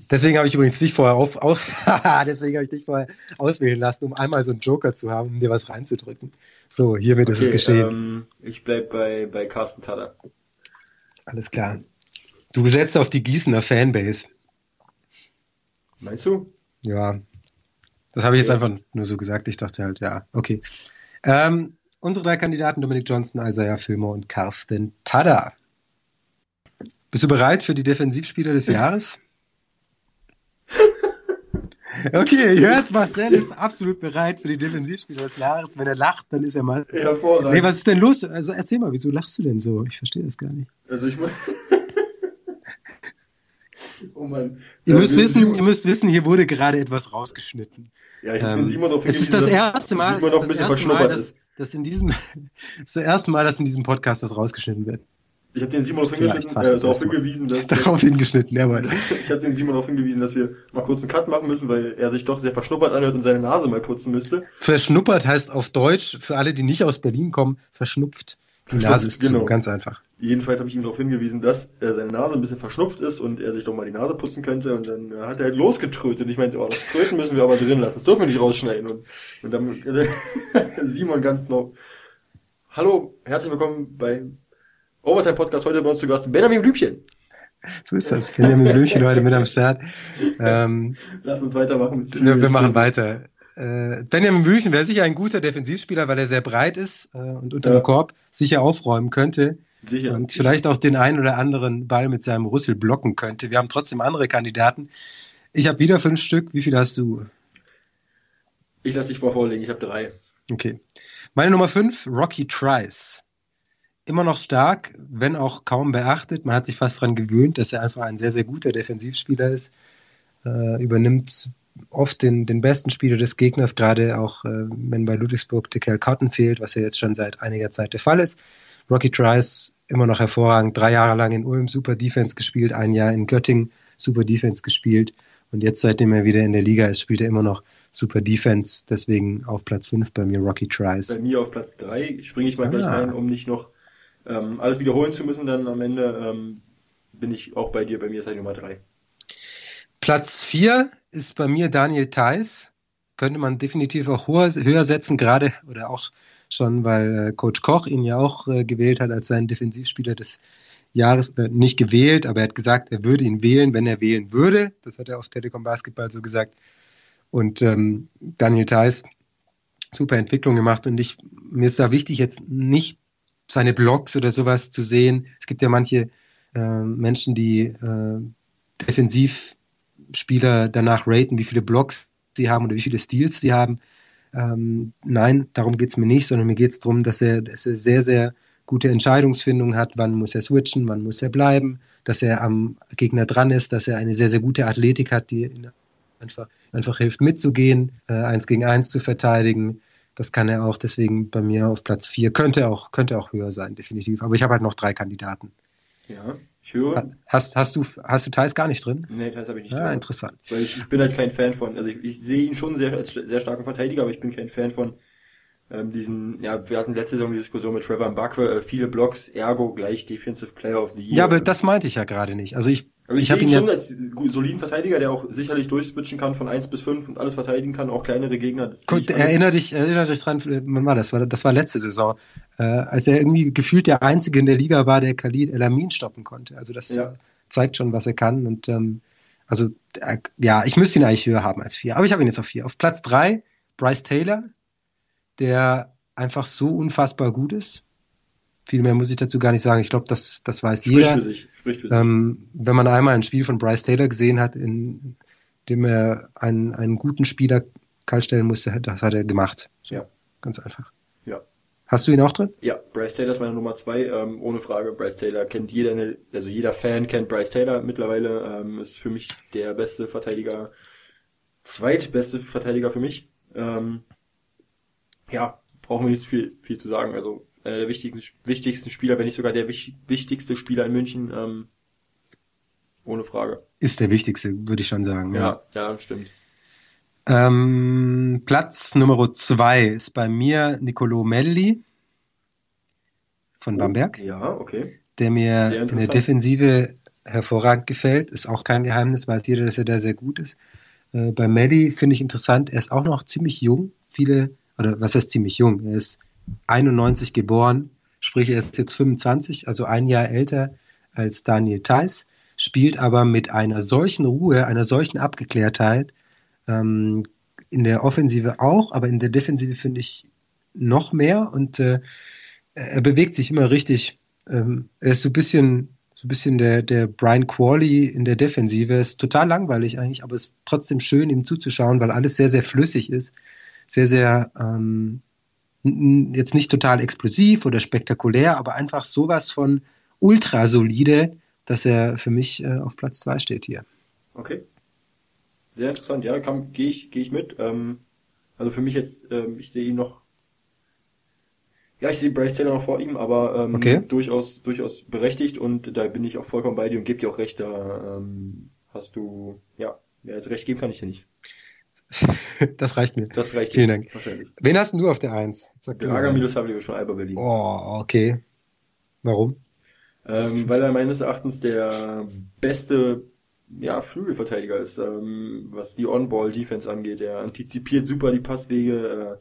Speaker 3: Deswegen habe ich übrigens dich vorher auf, aus, deswegen habe ich dich vorher auswählen lassen, um einmal so einen Joker zu haben, um dir was reinzudrücken. So, hiermit ist es geschehen.
Speaker 4: Ähm, ich bleib bei, bei Carsten Tada.
Speaker 3: Alles klar. Du setzt auf die Gießener Fanbase.
Speaker 4: Meinst du?
Speaker 3: Ja. Das habe ich jetzt
Speaker 4: Okay.
Speaker 3: einfach nur so gesagt. Ich dachte halt, ja, okay. Ähm, unsere drei Kandidaten Dominik Johnson, Isaiah Filmer und Carsten Tada. Bist du bereit für die Defensivspieler des Jahres? Okay, ihr hört, Marcel ist absolut bereit für die Defensivspieler des Jahres. Wenn er lacht, dann ist er mal.
Speaker 4: Hervorragend.
Speaker 3: Nee, was ist denn los? Also erzähl mal, wieso lachst du denn so? Ich verstehe das gar nicht.
Speaker 4: Also ich muss. oh Mann.
Speaker 3: Ihr
Speaker 4: Ja,
Speaker 3: müsst wissen, ihr müsst wissen, hier wurde gerade etwas rausgeschnitten.
Speaker 4: Ja, ich
Speaker 3: Ähm,
Speaker 4: den Simon darauf
Speaker 3: es ist das erste Mal, das
Speaker 4: bisschen
Speaker 3: erste Mal, dass. Dass in diesem, das ist das erste Mal, dass in diesem Podcast was rausgeschnitten wird.
Speaker 4: Ich habe den Simon äh, darauf hingewiesen, dass,
Speaker 3: Darauf hingeschnitten, jawohl.
Speaker 4: ich habe den Simon darauf hingewiesen, dass wir mal kurz einen Cut machen müssen, weil er sich doch sehr verschnuppert anhört und seine Nase mal putzen müsste.
Speaker 3: Verschnuppert heißt auf Deutsch, für alle, die nicht aus Berlin kommen, verschnupft. Nase ist
Speaker 4: genau.
Speaker 3: zu, ganz einfach.
Speaker 4: Jedenfalls habe ich ihm darauf hingewiesen, dass äh, seine Nase ein bisschen verschnupft ist und er sich doch mal die Nase putzen könnte. Und dann äh, hat er halt losgetrötet. Ich meinte, oh, das Tröten müssen wir aber drin lassen. Das dürfen wir nicht rausschneiden. Und, und dann äh, Simon ganz noch. Hallo, herzlich willkommen beim Overtime Podcast. Heute bei uns zu Gast Benjamin Blümchen.
Speaker 3: So ist das. Benjamin Blümchen heute mit am Start. Ähm,
Speaker 4: Lass uns weitermachen. mit
Speaker 3: wir, wir machen weiter. Äh, Benjamin Blümchen wäre sicher ein guter Defensivspieler, weil er sehr breit ist äh, und unter
Speaker 4: Ja.
Speaker 3: dem Korb sicher aufräumen könnte.
Speaker 4: Sicher.
Speaker 3: und vielleicht auch den einen oder anderen Ball mit seinem Rüssel blocken könnte. Wir haben trotzdem andere Kandidaten. Ich habe wieder fünf Stück. Wie viele hast du?
Speaker 4: Ich lasse dich vor vorlegen. Ich habe drei.
Speaker 3: Okay. Meine Nummer fünf, Rocky Trice. Immer noch stark, wenn auch kaum beachtet. Man hat sich fast daran gewöhnt, dass er einfach ein sehr, sehr guter Defensivspieler ist. Äh, übernimmt oft den, den besten Spieler des Gegners, gerade auch äh, wenn bei Ludwigsburg Tekel Cotton fehlt, was ja jetzt schon seit einiger Zeit der Fall ist. Rocky Trice immer noch hervorragend, drei Jahre lang in Ulm super Defense gespielt, ein Jahr in Göttingen super Defense gespielt und jetzt, seitdem er wieder in der Liga ist, spielt er immer noch super Defense, deswegen auf Platz 5 bei mir Rocky Trice.
Speaker 4: Bei mir auf Platz drei springe ich mal gleich
Speaker 3: Ah.
Speaker 4: rein, um nicht noch ähm, alles wiederholen zu müssen. Dann am Ende ähm, bin ich auch bei dir. Bei mir ist er Nummer drei.
Speaker 3: Platz 4 ist bei mir Daniel Theiss. Könnte man definitiv auch höher, setzen, gerade oder auch schon, weil äh, Coach Koch ihn ja auch äh, gewählt hat als seinen Defensivspieler des Jahres. Äh, nicht gewählt, aber er hat gesagt, er würde ihn wählen, wenn er wählen würde. Das hat er auf Telekom Basketball so gesagt. Und ähm, Daniel Theiss, super Entwicklung gemacht. Und ich, mir ist da wichtig, jetzt nicht seine Blogs oder sowas zu sehen. Es gibt ja manche äh, Menschen, die äh, Defensivspieler danach raten, wie viele Blocks sie haben oder wie viele Steals sie haben. Ähm, nein, darum geht's mir nicht, sondern mir geht's darum, dass er, dass er sehr, sehr gute Entscheidungsfindung hat, wann muss er switchen, wann muss er bleiben, dass er am Gegner dran ist, dass er eine sehr, sehr gute Athletik hat, die einfach, einfach hilft mitzugehen, äh, eins gegen eins zu verteidigen. Das kann er auch, deswegen bei mir auf Platz vier Könnte auch, könnte auch höher sein, definitiv. Aber ich habe halt noch drei Kandidaten.
Speaker 4: Ja, ich höre.
Speaker 3: Hast, hast du, hast du Thais gar nicht drin?
Speaker 4: Nee, das habe ich nicht
Speaker 3: Ja,
Speaker 4: drin.
Speaker 3: interessant.
Speaker 4: Weil ich, ich bin halt kein Fan von, also ich, ich sehe ihn schon sehr als sehr starken Verteidiger, aber ich bin kein Fan von ähm, diesen, ja, wir hatten letzte Saison die Diskussion mit Trevor Mbakwe, äh, viele Blocks, ergo gleich Defensive Player of the Year.
Speaker 3: Ja, aber das meinte ich ja gerade nicht. Also ich,
Speaker 4: aber ich,
Speaker 3: ich habe
Speaker 4: ihn schon
Speaker 3: ja,
Speaker 4: als soliden Verteidiger, der auch sicherlich durchswitchen kann von 1 bis 5 und alles verteidigen kann, auch kleinere Gegner. Alles.
Speaker 3: erinnere dich, erinnere dich dran, wann war das? Das war letzte Saison, äh, als er irgendwie gefühlt der Einzige in der Liga war, der Khalid El Amin stoppen konnte. Also das
Speaker 4: Ja.
Speaker 3: äh, zeigt schon, was er kann. Und ähm, also äh, ja, ich müsste ihn eigentlich höher haben als vier, aber ich habe ihn jetzt auf vier. Auf Platz drei Bryce Taylor, der einfach so unfassbar gut ist. Viel mehr muss ich dazu gar nicht sagen. Ich glaube, das, das weiß
Speaker 4: Spricht
Speaker 3: jeder.
Speaker 4: für sich, spricht für sich.
Speaker 3: Ähm, wenn man einmal ein Spiel von Bryce Taylor gesehen hat, in dem er einen, einen guten Spieler kaltstellen musste, das hat er gemacht. So,
Speaker 4: Ja.
Speaker 3: Ganz einfach.
Speaker 4: Ja.
Speaker 3: Hast du ihn auch drin?
Speaker 4: Ja, Bryce Taylor ist meine Nummer zwei, ähm, ohne Frage. Bryce Taylor kennt jeder, der- also jeder Fan kennt Bryce Taylor mittlerweile, ähm, ist für mich der beste Verteidiger, zweitbeste Verteidiger für mich. Ähm, ja, brauchen wir nicht viel, viel zu sagen. Also einer der wichtigsten, wichtigsten Spieler, wenn nicht sogar der wich, wichtigste Spieler in München, ähm, ohne Frage.
Speaker 3: Ist der wichtigste, würde ich schon sagen. Ja.
Speaker 4: Ja, ja, stimmt.
Speaker 3: Ähm, Platz Nummer zwei ist bei mir Nicolo Melli von Bamberg,
Speaker 4: Ja, okay.
Speaker 3: der mir in der. Defensive hervorragend gefällt. Ist auch kein Geheimnis, weiß jeder, dass er da sehr gut ist. Äh, bei Melli finde ich interessant, er ist auch noch ziemlich jung. Viele, oder was heißt ziemlich jung? Er ist 91 geboren, sprich er ist jetzt 25, also ein Jahr älter als Daniel Theiss, spielt aber mit einer solchen Ruhe, einer solchen Abgeklärtheit, ähm, in der Offensive auch, aber in der Defensive finde ich noch mehr und äh, er bewegt sich immer richtig. Ähm, er ist so ein bisschen, so ein bisschen der, der Brian Qualley in der Defensive. Er ist total langweilig eigentlich, aber es ist trotzdem schön, ihm zuzuschauen, weil alles sehr, sehr flüssig ist. Sehr, sehr, ähm, jetzt nicht total explosiv oder spektakulär, aber einfach sowas von ultra solide, dass er für mich äh, auf Platz zwei steht hier.
Speaker 4: Okay. Sehr interessant, ja, gehe ich, geh ich mit. Ähm, also für mich jetzt, ähm, ich sehe ihn noch ja, ich sehe Bryce Taylor noch vor ihm, aber ähm, okay. durchaus, durchaus berechtigt und da bin ich auch vollkommen bei dir und gebe dir auch recht, da ähm, hast du, ja, mehr als recht geben kann ich dir nicht.
Speaker 3: das reicht mir.
Speaker 4: Das reicht
Speaker 3: Vielen Dank. Wahrscheinlich. Wen hast du auf der Eins?
Speaker 4: Der Aga Milosavljevic von Alba Berlin.
Speaker 3: Oh, okay. Warum?
Speaker 4: Ähm, weil er meines Erachtens der beste ja, Flügelverteidiger ist, ähm, was die On-Ball-Defense angeht. Er antizipiert super die Passwege,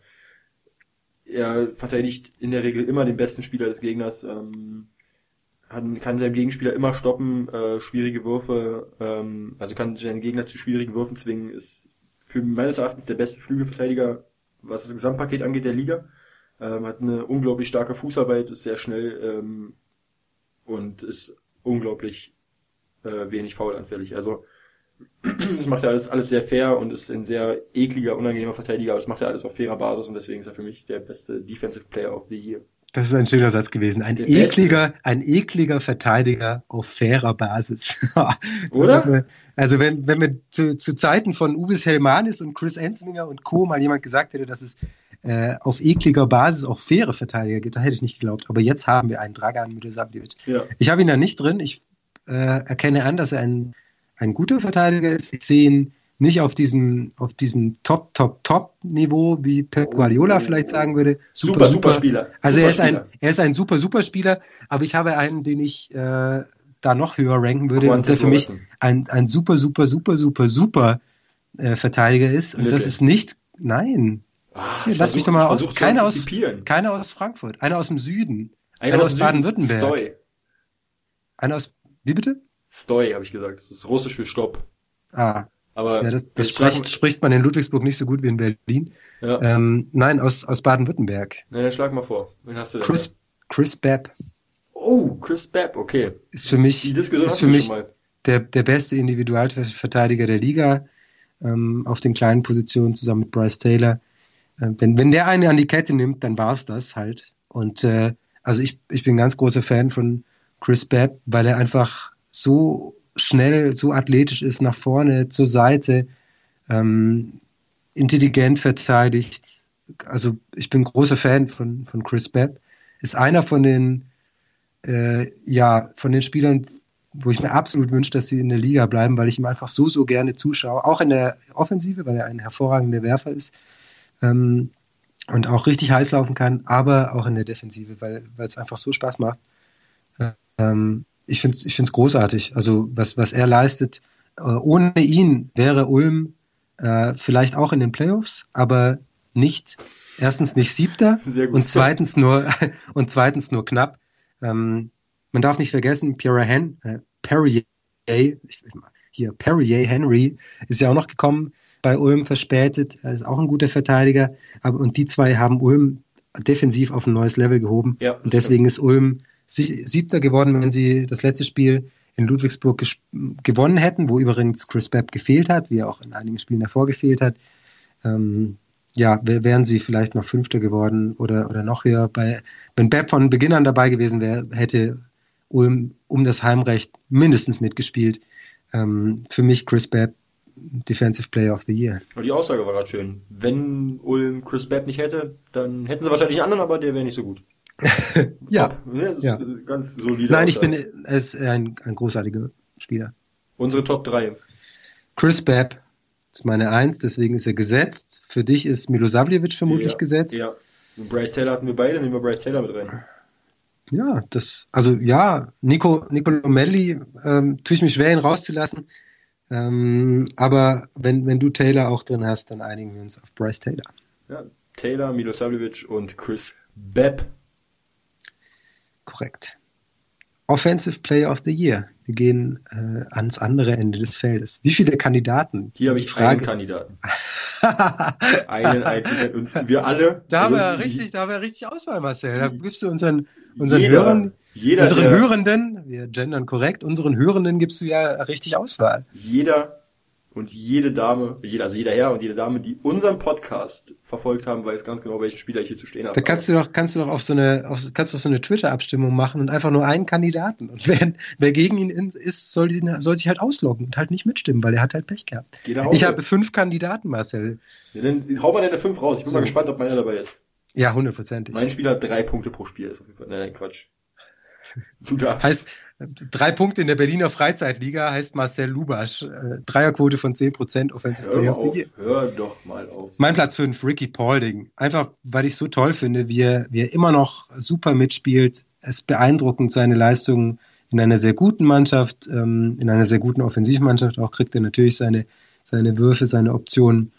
Speaker 4: äh, er verteidigt in der Regel immer den besten Spieler des Gegners, ähm, kann, kann seinem Gegenspieler immer stoppen, äh, schwierige Würfe, ähm, also kann seinen Gegner zu schwierigen Würfen zwingen, ist für meines Erachtens der beste Flügelverteidiger, was das Gesamtpaket angeht der Liga. Ähm, hat eine unglaublich starke Fußarbeit, ist sehr schnell ähm, und ist unglaublich äh, wenig faulanfällig. Also das macht er alles, alles sehr fair und ist ein sehr ekliger, unangenehmer Verteidiger, aber das macht er alles auf fairer Basis und deswegen ist er für mich der beste Defensive Player of the Year.
Speaker 3: Das ist ein schöner Satz gewesen. Ein der ekliger, beste. ein ekliger Verteidiger auf fairer Basis.
Speaker 4: Oder?
Speaker 3: also wenn, wenn mir zu, zu Zeiten von Ubis Helmanis und Chris Enslinger und Co. mal jemand gesagt hätte, dass es äh, auf ekliger Basis auch faire Verteidiger gibt, da hätte ich nicht geglaubt. Aber jetzt haben wir einen Dragan Milosavljevic. Ja. Ich habe ihn da nicht drin. Ich äh, erkenne an, dass er ein ein guter Verteidiger ist. Ich sehe ihn nicht auf diesem, auf diesem Top, Top, Top-Niveau, wie Pep Guardiola vielleicht sagen würde.
Speaker 4: Super, super, super Spieler.
Speaker 3: Also super er ist ein, er ist ein super, super Spieler, aber ich habe einen, den ich äh, da noch höher ranken würde Quantum und der für mich ein, ein super, super, super, super, super äh, Verteidiger ist. Und Lücke. das ist nicht, nein.
Speaker 4: Ach, Hier, lass versuch, mich doch mal aus,
Speaker 3: keiner aus, keiner aus Frankfurt, einer aus dem Süden, einer, einer aus, aus Baden-Württemberg. Einer aus, wie bitte?
Speaker 4: Stoi, habe ich gesagt. Das ist russisch für Stopp.
Speaker 3: Ah. Aber ja, das, das spricht, spricht man in Ludwigsburg nicht so gut wie in Berlin. Ja. Ähm, nein, aus, aus Baden-Württemberg.
Speaker 4: Dann schlag mal vor. Wen hast du denn?
Speaker 3: Chris, Chris Babb.
Speaker 4: Oh, Chris Babb, okay.
Speaker 3: Ist für mich, ist für mich der, der beste Individualverteidiger der Liga ähm, auf den kleinen Positionen zusammen mit Bryce Taylor. Äh, wenn, wenn der eine an die Kette nimmt, dann war's das halt. Und äh, also ich, ich bin ein ganz großer Fan von Chris Babb, weil er einfach so schnell, so athletisch ist, nach vorne, zur Seite, ähm, intelligent verteidigt. Also ich bin großer Fan von, von Chris Babb. Ist einer von den, äh, ja, von den Spielern, wo ich mir absolut wünsche, dass sie in der Liga bleiben, weil ich ihm einfach so, so gerne zuschaue. Auch in der Offensive, weil er ein hervorragender Werfer ist. Ähm, und auch richtig heiß laufen kann, aber auch in der Defensive, weil weil es einfach so Spaß macht. Ähm, ich finde es ich find's großartig. Also was, was er leistet, äh, ohne ihn wäre Ulm äh, vielleicht auch in den Playoffs, aber nicht, erstens nicht siebter und zweitens nur, und zweitens nur knapp. Ähm, man darf nicht vergessen, Pierre Hen, äh, Perrier, hier, Perrier Henry ist ja auch noch gekommen bei Ulm verspätet, er ist auch ein guter Verteidiger, aber, und die zwei haben Ulm defensiv auf ein neues Level gehoben. Ja, und deswegen stimmt. ist Ulm Siebter geworden, wenn sie das letzte Spiel in Ludwigsburg gewonnen hätten, wo übrigens Chris Babb gefehlt hat, wie er auch in einigen Spielen davor gefehlt hat. Ähm, ja, wären sie vielleicht noch Fünfter geworden oder, oder noch höher. Bei, wenn Babb von Beginn an dabei gewesen wäre, hätte Ulm um das Heimrecht mindestens mitgespielt. Ähm, für mich Chris Babb Defensive Player of the Year.
Speaker 4: Die Aussage war gerade schön. Wenn Ulm Chris Babb nicht hätte, dann hätten sie wahrscheinlich einen anderen, aber der wäre nicht so gut.
Speaker 3: Ja.
Speaker 4: ja, ganz solide.
Speaker 3: Nein, ich bin, er ist ein, ein großartiger Spieler.
Speaker 4: Unsere Top 3.
Speaker 3: Chris Babb ist meine Eins, deswegen ist er gesetzt. Für dich ist Milosavljevic vermutlich
Speaker 4: ja,
Speaker 3: gesetzt.
Speaker 4: Ja. Und Bryce Taylor hatten wir beide, nehmen wir Bryce Taylor mit rein.
Speaker 3: Ja, das, also ja, Nico, Nicolo Melli, ähm, tue ich mich schwer, ihn rauszulassen. Ähm, aber wenn, wenn du Taylor auch drin hast, dann einigen wir uns auf Bryce Taylor.
Speaker 4: Ja, Taylor, Milosavljevic und Chris Babb
Speaker 3: Korrekt. Offensive Player of the Year. Wir gehen äh, ans andere Ende des Feldes. Wie viele Kandidaten?
Speaker 4: Hier habe ich
Speaker 3: Frage.
Speaker 4: einen Kandidaten. einen einzigen. Und wir alle.
Speaker 3: Da haben wir richtig, da haben wir richtig Auswahl, Marcel. Da gibst du unseren, unseren
Speaker 4: Jeder,
Speaker 3: Hörern,
Speaker 4: jeder,
Speaker 3: unseren Hörenden, wir gendern korrekt, unseren Hörenden gibst du ja richtig Auswahl.
Speaker 4: jeder und jede Dame, jeder, also jeder Herr und jede Dame, die unseren Podcast verfolgt haben, weiß ganz genau, welchen Spieler ich hier zu stehen habe.
Speaker 3: Da kannst du doch, kannst du doch auf so eine, auf, kannst du so eine Twitter-Abstimmung machen und einfach nur einen Kandidaten. Und wer, wer gegen ihn ist, soll, ihn, soll sich halt ausloggen und halt nicht mitstimmen, weil er hat halt Pech gehabt.
Speaker 4: Hause.
Speaker 3: Ich habe fünf Kandidaten, Marcel.
Speaker 4: Ja, dann hau mal deine fünf raus. Ich bin
Speaker 3: So.
Speaker 4: mal gespannt, ob meiner dabei ist.
Speaker 3: Ja, hundertprozentig.
Speaker 4: Mein Spieler hat drei Punkte pro Spiel. Ist auf jeden Fall. Nein, nein, Quatsch. Du darfst.
Speaker 3: Heißt, drei Punkte in der Berliner Freizeitliga heißt Marcel Lubasch. Äh, Dreierquote von 10% Offensive Player of the
Speaker 4: auf,
Speaker 3: Year.
Speaker 4: hör doch mal auf.
Speaker 3: Mein Platz 5, Ricky Paulding. Einfach, weil ich so toll finde, wie er, wie er immer noch super mitspielt. Es ist beeindruckend, seine Leistungen in einer sehr guten Mannschaft, ähm, in einer sehr guten Offensivmannschaft. Auch kriegt er natürlich seine, seine Würfe, seine Optionen.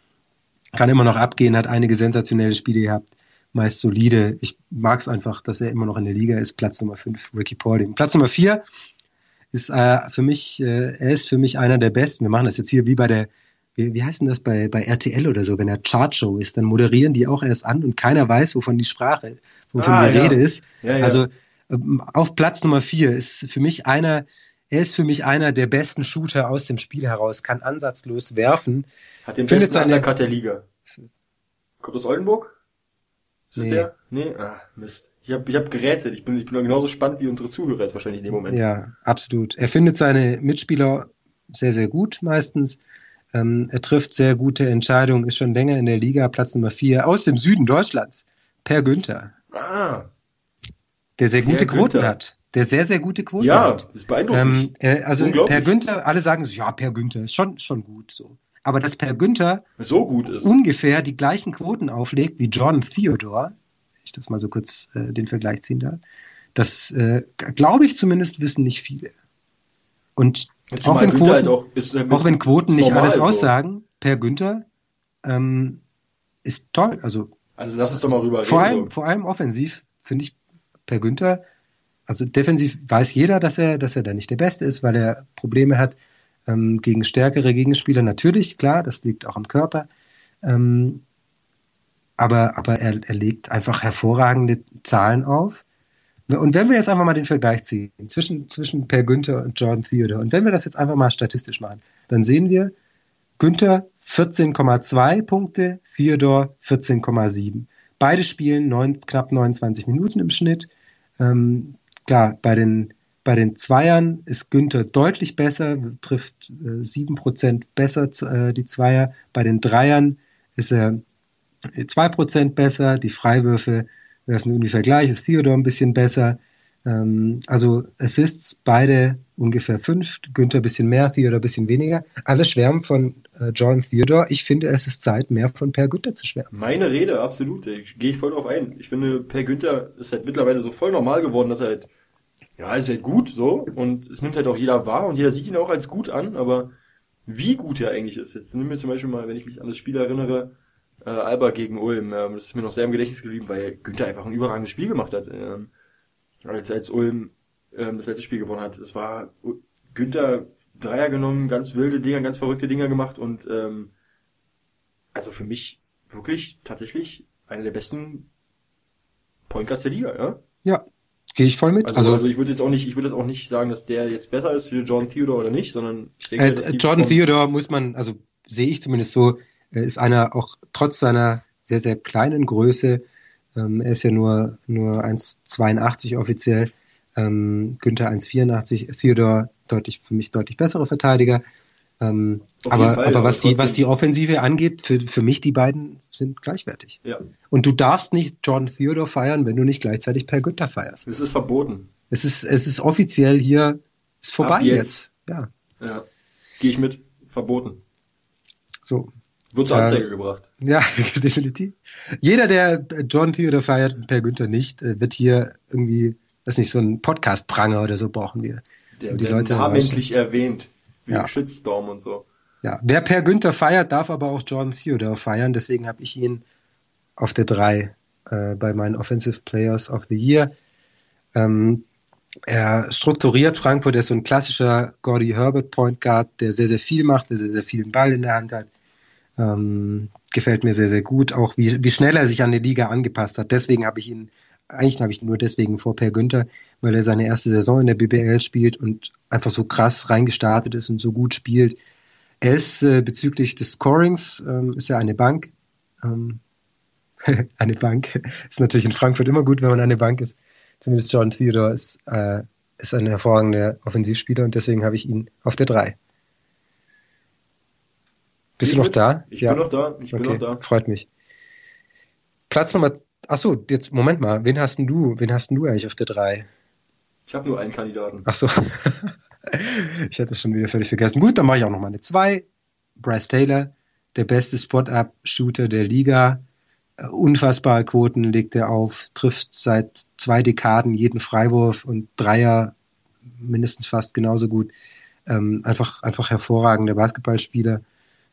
Speaker 3: Kann immer noch abgehen, hat einige sensationelle Spiele gehabt. Meist solide. Ich mag es einfach, dass er immer noch in der Liga ist. Platz Nummer 5, Ricky Paulding. Platz Nummer 4 ist äh, für mich, äh, er ist für mich einer der besten. Wir machen das jetzt hier wie bei der, wie, wie heißt denn das bei, bei RTL oder so, wenn er Chartshow ist, dann moderieren die auch erst an und keiner weiß, wovon die Sprache, wovon
Speaker 4: Ah,
Speaker 3: die
Speaker 4: ja.
Speaker 3: Rede ist.
Speaker 4: Ja, ja.
Speaker 3: Also ähm, auf Platz Nummer 4 ist für mich einer, er ist für mich einer der besten Shooter aus dem Spiel heraus, kann ansatzlos werfen.
Speaker 4: Hat den
Speaker 3: findet
Speaker 4: besten
Speaker 3: seine-
Speaker 4: Undercut der Liga. Kommt aus Oldenburg? Ist
Speaker 3: Nee.
Speaker 4: der? Nee? Ah, Mist. Ich habe ich hab gerätselt. Ich bin, ich bin genauso spannend wie unsere Zuhörer jetzt wahrscheinlich in dem Moment.
Speaker 3: Ja, absolut. Er findet seine Mitspieler sehr, sehr gut meistens. Ähm, er trifft sehr gute Entscheidungen, ist schon länger in der Liga, Platz Nummer 4 aus dem Süden Deutschlands. Per Günther,
Speaker 4: Ah,
Speaker 3: der sehr
Speaker 4: Per
Speaker 3: gute Quoten
Speaker 4: Günther.
Speaker 3: hat. Der sehr, sehr gute Quoten
Speaker 4: ja,
Speaker 3: hat.
Speaker 4: das ist beeindruckend.
Speaker 3: Ähm, äh, also. Per Günther, alle sagen so, ja, Per Günther ist schon, schon gut so. Aber dass Per Günther
Speaker 4: so gut ist.
Speaker 3: ungefähr die gleichen Quoten auflegt wie John Theodore, wenn ich das mal so kurz äh, den Vergleich ziehen darf, das äh, glaube ich zumindest wissen nicht viele. Und auch
Speaker 4: Zumal
Speaker 3: wenn, Quoten,
Speaker 4: halt auch,
Speaker 3: auch wenn Quoten nicht alles
Speaker 4: so.
Speaker 3: aussagen, Per Günther ähm, ist toll. Also
Speaker 4: Also lass uns doch mal rüber
Speaker 3: vor
Speaker 4: reden.
Speaker 3: allem, vor allem offensiv finde ich Per Günther, also defensiv weiß jeder, dass er, dass er da nicht der Beste ist, weil er Probleme hat ähm, gegen stärkere Gegenspieler. Natürlich, klar, das liegt auch am Körper. Ähm, aber aber er, er legt einfach hervorragende Zahlen auf. Und wenn wir jetzt einfach mal den Vergleich ziehen zwischen, zwischen Per Günther und Jordan Theodore, und wenn wir das jetzt einfach mal statistisch machen, dann sehen wir, Günther 14,2 Punkte, Theodor 14,7. Beide spielen neun, knapp 29 Minuten im Schnitt. Ähm, klar, bei den, bei den Zweiern ist Günther deutlich besser, trifft äh, 7% besser äh, die Zweier. Bei den Dreiern ist er 2% besser, die Freiwürfe werfen ungefähr gleich, ist Theodor ein bisschen besser. Ähm, also Assists beide ungefähr fünf, Günther ein bisschen mehr, Theodor ein bisschen weniger. Alle schwärmen von äh, John Theodor. Ich finde, es ist Zeit, mehr von Per Günther zu schwärmen.
Speaker 4: Meine Rede, absolut. Gehe ich voll drauf ein. Ich finde, Per Günther ist halt mittlerweile so voll normal geworden, dass er halt, ja, ist halt gut, so. Und es nimmt halt auch jeder wahr und jeder sieht ihn auch als gut an, aber wie gut er eigentlich ist. Jetzt nimm mir zum Beispiel mal, wenn ich mich an das Spiel erinnere, äh, Alba gegen Ulm, ähm, das ist mir noch sehr im Gedächtnis geblieben, weil Günther einfach ein überragendes Spiel gemacht hat. Ähm, als, als Ulm ähm, das letzte Spiel gewonnen hat. Es war Günther Dreier genommen, ganz wilde Dinger, ganz verrückte Dinger gemacht und ähm, also für mich wirklich tatsächlich einer der besten Point Guards der Liga, ja.
Speaker 3: Ja, gehe ich voll mit.
Speaker 4: Also, also,
Speaker 3: Also,
Speaker 4: ich würde jetzt auch nicht, ich würde jetzt auch nicht sagen, dass der jetzt besser ist wie John Theodore oder nicht, sondern ich denke,
Speaker 3: äh,
Speaker 4: dass
Speaker 3: Jordan
Speaker 4: von-
Speaker 3: Theodore muss man, also sehe ich zumindest so, er ist einer auch trotz seiner sehr, sehr kleinen Größe, ähm, er ist ja nur, nur 1,82 offiziell, ähm, Günther 1,84, Theodore deutlich, für mich deutlich bessere Verteidiger. Ähm, aber,
Speaker 4: Fall,
Speaker 3: aber
Speaker 4: aber
Speaker 3: was die, was die Offensive angeht, für, für mich die beiden sind gleichwertig.
Speaker 4: Ja,
Speaker 3: Und du darfst nicht Jordan Theodore feiern, wenn du nicht gleichzeitig Per Günther feierst.
Speaker 4: es ist verboten.
Speaker 3: Es ist, es ist offiziell hier, ist vorbei
Speaker 4: Ab
Speaker 3: jetzt.
Speaker 4: jetzt.
Speaker 3: Ja,
Speaker 4: Ja, gehe ich mit. Verboten.
Speaker 3: so.
Speaker 4: Wird zur. Anzeige gebracht.
Speaker 3: Ja, definitiv. Jeder, der John Theodore feiert und Per Günther nicht, äh, wird hier irgendwie, weiß nicht, so ein Podcast-Pranger oder so brauchen wir.
Speaker 4: Der
Speaker 3: die
Speaker 4: wird
Speaker 3: Leute
Speaker 4: namentlich erwähnt. Wegen
Speaker 3: Ja.
Speaker 4: Shitstorm und so.
Speaker 3: Ja, wer Per Günther feiert, darf aber auch John Theodore feiern. Deswegen habe ich ihn auf der 3 äh, bei meinen Offensive Players of the Year. Ähm, er strukturiert Frankfurt, er ist so ein klassischer Gordy Herbert Point Guard, der sehr, sehr viel macht, der sehr, sehr viel Ball in der Hand hat. Ähm, gefällt mir sehr, sehr gut. Auch wie, wie schnell er sich an die Liga angepasst hat. Deswegen habe ich ihn, eigentlich habe ich nur deswegen vor Per Günther, weil er seine erste Saison in der BBL spielt und einfach so krass reingestartet ist und so gut spielt. Er ist äh, bezüglich des Scorings, ähm, ist er eine Bank. Ähm, eine Bank. Ist natürlich in Frankfurt immer gut, wenn man eine Bank ist. Zumindest John Theodore ist, äh, ist ein hervorragender Offensivspieler und deswegen habe ich ihn auf der 3. Bist
Speaker 4: Ich
Speaker 3: du noch
Speaker 4: mit?
Speaker 3: da?
Speaker 4: Ich bin noch da, ich bin
Speaker 3: okay,
Speaker 4: noch da.
Speaker 3: freut mich. Platz Nummer, ach so, jetzt, Moment mal, wen hast denn du, wen hast denn du eigentlich auf der 3?
Speaker 4: Ich habe nur einen Kandidaten.
Speaker 3: Ach so. ich hatte es schon wieder völlig vergessen. Gut, dann mache ich auch noch mal eine 2. Bryce Taylor, der beste Spot-Up-Shooter der Liga. Äh, Unfassbare Quoten legt er auf, trifft seit zwei Dekaden jeden Freiwurf und Dreier mindestens fast genauso gut. Ähm, einfach, einfach hervorragender Basketballspieler,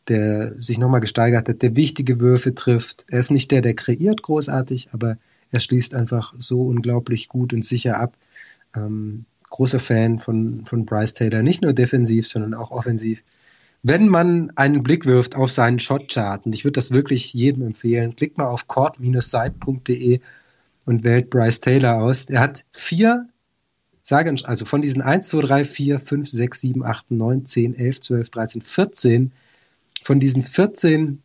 Speaker 3: der sich nochmal gesteigert hat, der wichtige Würfe trifft. Er ist nicht der, der kreiert großartig, aber er schließt einfach so unglaublich gut und sicher ab. Ähm, großer Fan von, von Bryce Taylor, nicht nur defensiv, sondern auch offensiv. Wenn man einen Blick wirft auf seinen Shotchart, und ich würde das wirklich jedem empfehlen, klickt mal auf court-site.de und wählt Bryce Taylor aus. Er hat vier, sage, also von diesen 1, 2, 3, 4, 5, 6, 7, 8, 9, 10, 11, 12, 13, 14, von diesen 14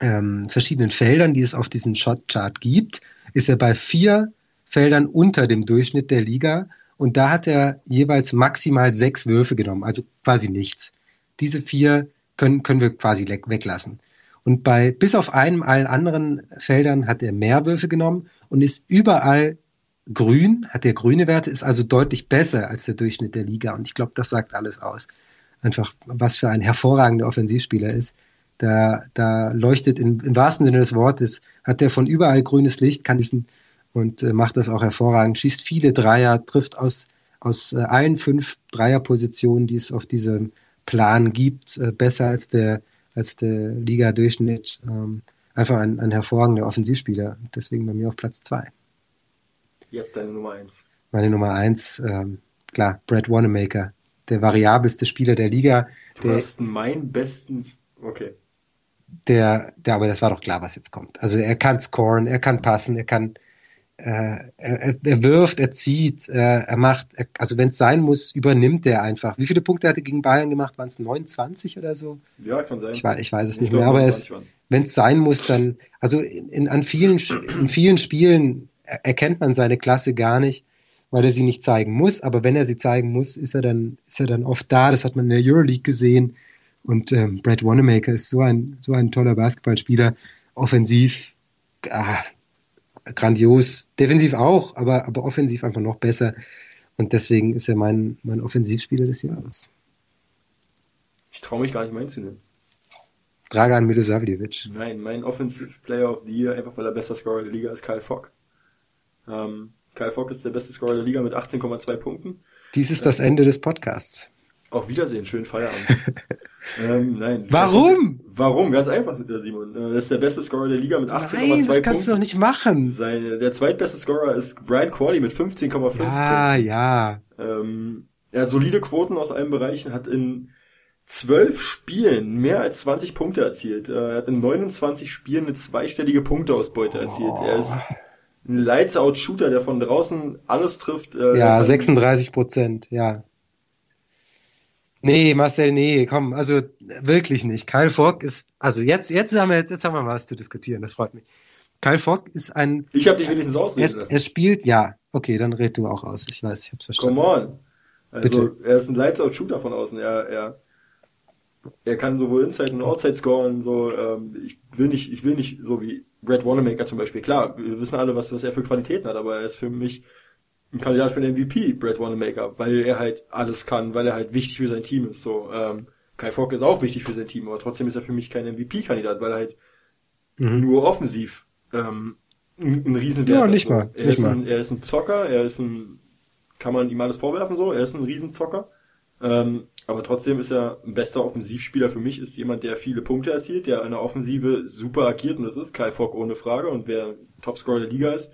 Speaker 3: ähm, verschiedenen Feldern, die es auf diesem Shotchart gibt, ist er bei vier Feldern unter dem Durchschnitt der Liga und da hat er jeweils maximal sechs Würfe genommen, also quasi nichts. Diese vier können, können wir quasi weglassen. Und bei bis auf einem allen anderen Feldern hat er mehr Würfe genommen und ist überall grün, hat er grüne Werte, ist also deutlich besser als der Durchschnitt der Liga. Und ich glaube, das sagt alles aus. Einfach, was für ein hervorragender Offensivspieler ist. Da, da leuchtet in, im wahrsten Sinne des Wortes, hat er von überall grünes Licht, kann diesen und äh, macht das auch hervorragend, schießt viele Dreier, trifft aus, aus äh, allen fünf Dreierpositionen, die es auf diesem Plan gibt, äh, besser als der, als der Liga-Durchschnitt. Ähm, einfach ein, ein hervorragender Offensivspieler. Deswegen bei mir auf Platz zwei.
Speaker 4: Jetzt deine Nummer eins.
Speaker 3: Meine Nummer eins, ähm, klar, Brad Wanamaker, der variabelste Spieler der Liga,
Speaker 4: Du
Speaker 3: der,
Speaker 4: hast meinen besten. Okay.
Speaker 3: der, der, aber das war doch klar, was jetzt kommt. Also er kann scoren, er kann passen, er kann, äh, er, er wirft, er zieht, äh, er macht, er, also wenn es sein muss, übernimmt er einfach. Wie viele Punkte hat er gegen Bayern gemacht? Waren es 29 oder so?
Speaker 4: Ja, kann sein.
Speaker 3: Ich weiß, ich weiß es
Speaker 4: Ich
Speaker 3: nicht mehr, aber
Speaker 4: 29
Speaker 3: es,
Speaker 4: waren's.
Speaker 3: wenn es sein muss, dann, also in, in, an vielen, in vielen Spielen er- erkennt man seine Klasse gar nicht, weil er sie nicht zeigen muss. Aber wenn er sie zeigen muss, ist er dann, ist er dann oft da. Das hat man in der Euroleague gesehen. Und ähm, Brad Wanamaker ist so ein, so ein toller Basketballspieler. Offensiv, ah, grandios. Defensiv auch, aber, aber offensiv einfach noch besser. Und deswegen ist er mein, mein Offensivspieler des Jahres.
Speaker 4: Ich traue mich gar nicht meinen zu nehmen.
Speaker 3: Dragan Milosavljevic.
Speaker 4: Nein, mein Offensive Player of the Year, einfach weil er bester Scorer der Liga ist, Kyle Fogg. Ähm, Kyle Fogg ist der beste Scorer der Liga mit 18,2 Punkten.
Speaker 3: Dies ist das Ende des Podcasts.
Speaker 4: Auf Wiedersehen, schönen Feierabend. ähm, nein.
Speaker 3: Warum?
Speaker 4: Warum? Ganz einfach, Simon. Äh, Das ist der beste Scorer der Liga mit 18,2
Speaker 3: Nein,
Speaker 4: Punkten.
Speaker 3: das kannst du doch nicht machen.
Speaker 4: Seine, der zweitbeste Scorer ist Brian Corley mit 15,5
Speaker 3: Ja,
Speaker 4: Punkten.
Speaker 3: ja.
Speaker 4: Ähm, er hat solide Quoten aus allen Bereichen, hat in zwölf Spielen mehr als 20 Punkte erzielt. Äh, Er hat in 29 Spielen eine zweistellige Punkteausbeute erzielt. Er ist ein Lights-Out-Shooter, der von draußen alles trifft. Äh,
Speaker 3: Ja,
Speaker 4: kann-
Speaker 3: 36 Prozent, ja. Nee, Marcel, nee, komm, also wirklich nicht. Kyle Fogg ist, also jetzt, jetzt haben wir, jetzt haben wir was zu diskutieren, das freut mich. Kyle Fogg ist ein,
Speaker 4: Ich habe dich wenigstens
Speaker 3: er,
Speaker 4: ausreden lassen.
Speaker 3: er spielt, ja, okay, dann red du auch aus. Ich weiß, ich hab's verstanden.
Speaker 4: Come on. Also,
Speaker 3: Bitte.
Speaker 4: er ist ein Lights-Out-Shooter von außen. Er, er, er kann sowohl Inside und Outside scoren, so, ähm, ich will nicht, ich will nicht so wie Brad Wanamaker zum Beispiel. Klar, wir wissen alle, was, was er für Qualitäten hat, aber er ist für mich ein Kandidat für den MVP, Brad Wanamaker, weil er halt alles kann, weil er halt wichtig für sein Team ist, so, ähm, Kai Fogg ist auch wichtig für sein Team, aber trotzdem ist er für mich kein MVP-Kandidat, weil er halt
Speaker 3: Mhm.
Speaker 4: nur offensiv ähm, ein, ein Riesenwert
Speaker 3: Ja,
Speaker 4: hat,
Speaker 3: nicht
Speaker 4: so.
Speaker 3: mal,
Speaker 4: Er
Speaker 3: nicht
Speaker 4: ist,
Speaker 3: mal.
Speaker 4: ein, er ist ein Zocker, er ist ein, kann man ihm alles vorwerfen so, er ist ein Riesenzocker. Ähm, aber trotzdem ist er ein bester Offensivspieler für mich, ist jemand, der viele Punkte erzielt, der in der Offensive super agiert und das ist Kai Fogg ohne Frage und wer Topscorer der Liga ist,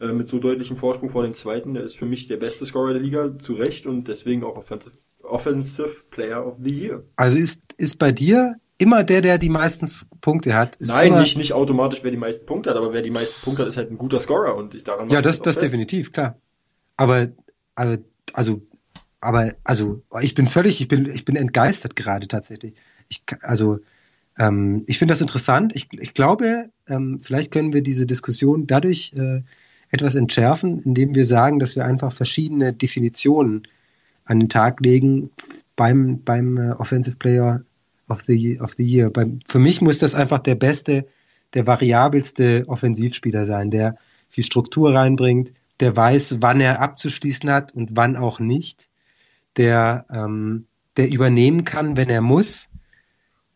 Speaker 4: äh, mit so deutlichem Vorsprung vor dem zweiten. Der ist für mich der beste Scorer der Liga, zu Recht und deswegen auch Offensive, Offensive Player of the Year.
Speaker 3: Also ist, ist bei dir immer der, der die meisten Punkte hat. Ist
Speaker 4: Nein, nicht, nicht automatisch, wer die meisten Punkte hat, aber wer die meisten Punkte hat, ist halt ein guter Scorer und ich daran
Speaker 3: Ja, das, das definitiv, klar. Aber, also, also, aber, also, ich bin völlig, ich bin, ich bin entgeistert gerade tatsächlich. Ich, also, ähm, ich finde das interessant. Ich, ich glaube, ähm, vielleicht können wir diese Diskussion dadurch äh, etwas entschärfen, indem wir sagen, dass wir einfach verschiedene Definitionen an den Tag legen beim, beim äh, Offensive Player of the, of the Year. Beim, für mich muss das einfach der beste, der variabelste Offensivspieler sein, der viel Struktur reinbringt, der weiß, wann er abzuschließen hat und wann auch nicht, der, ähm, der übernehmen kann, wenn er muss,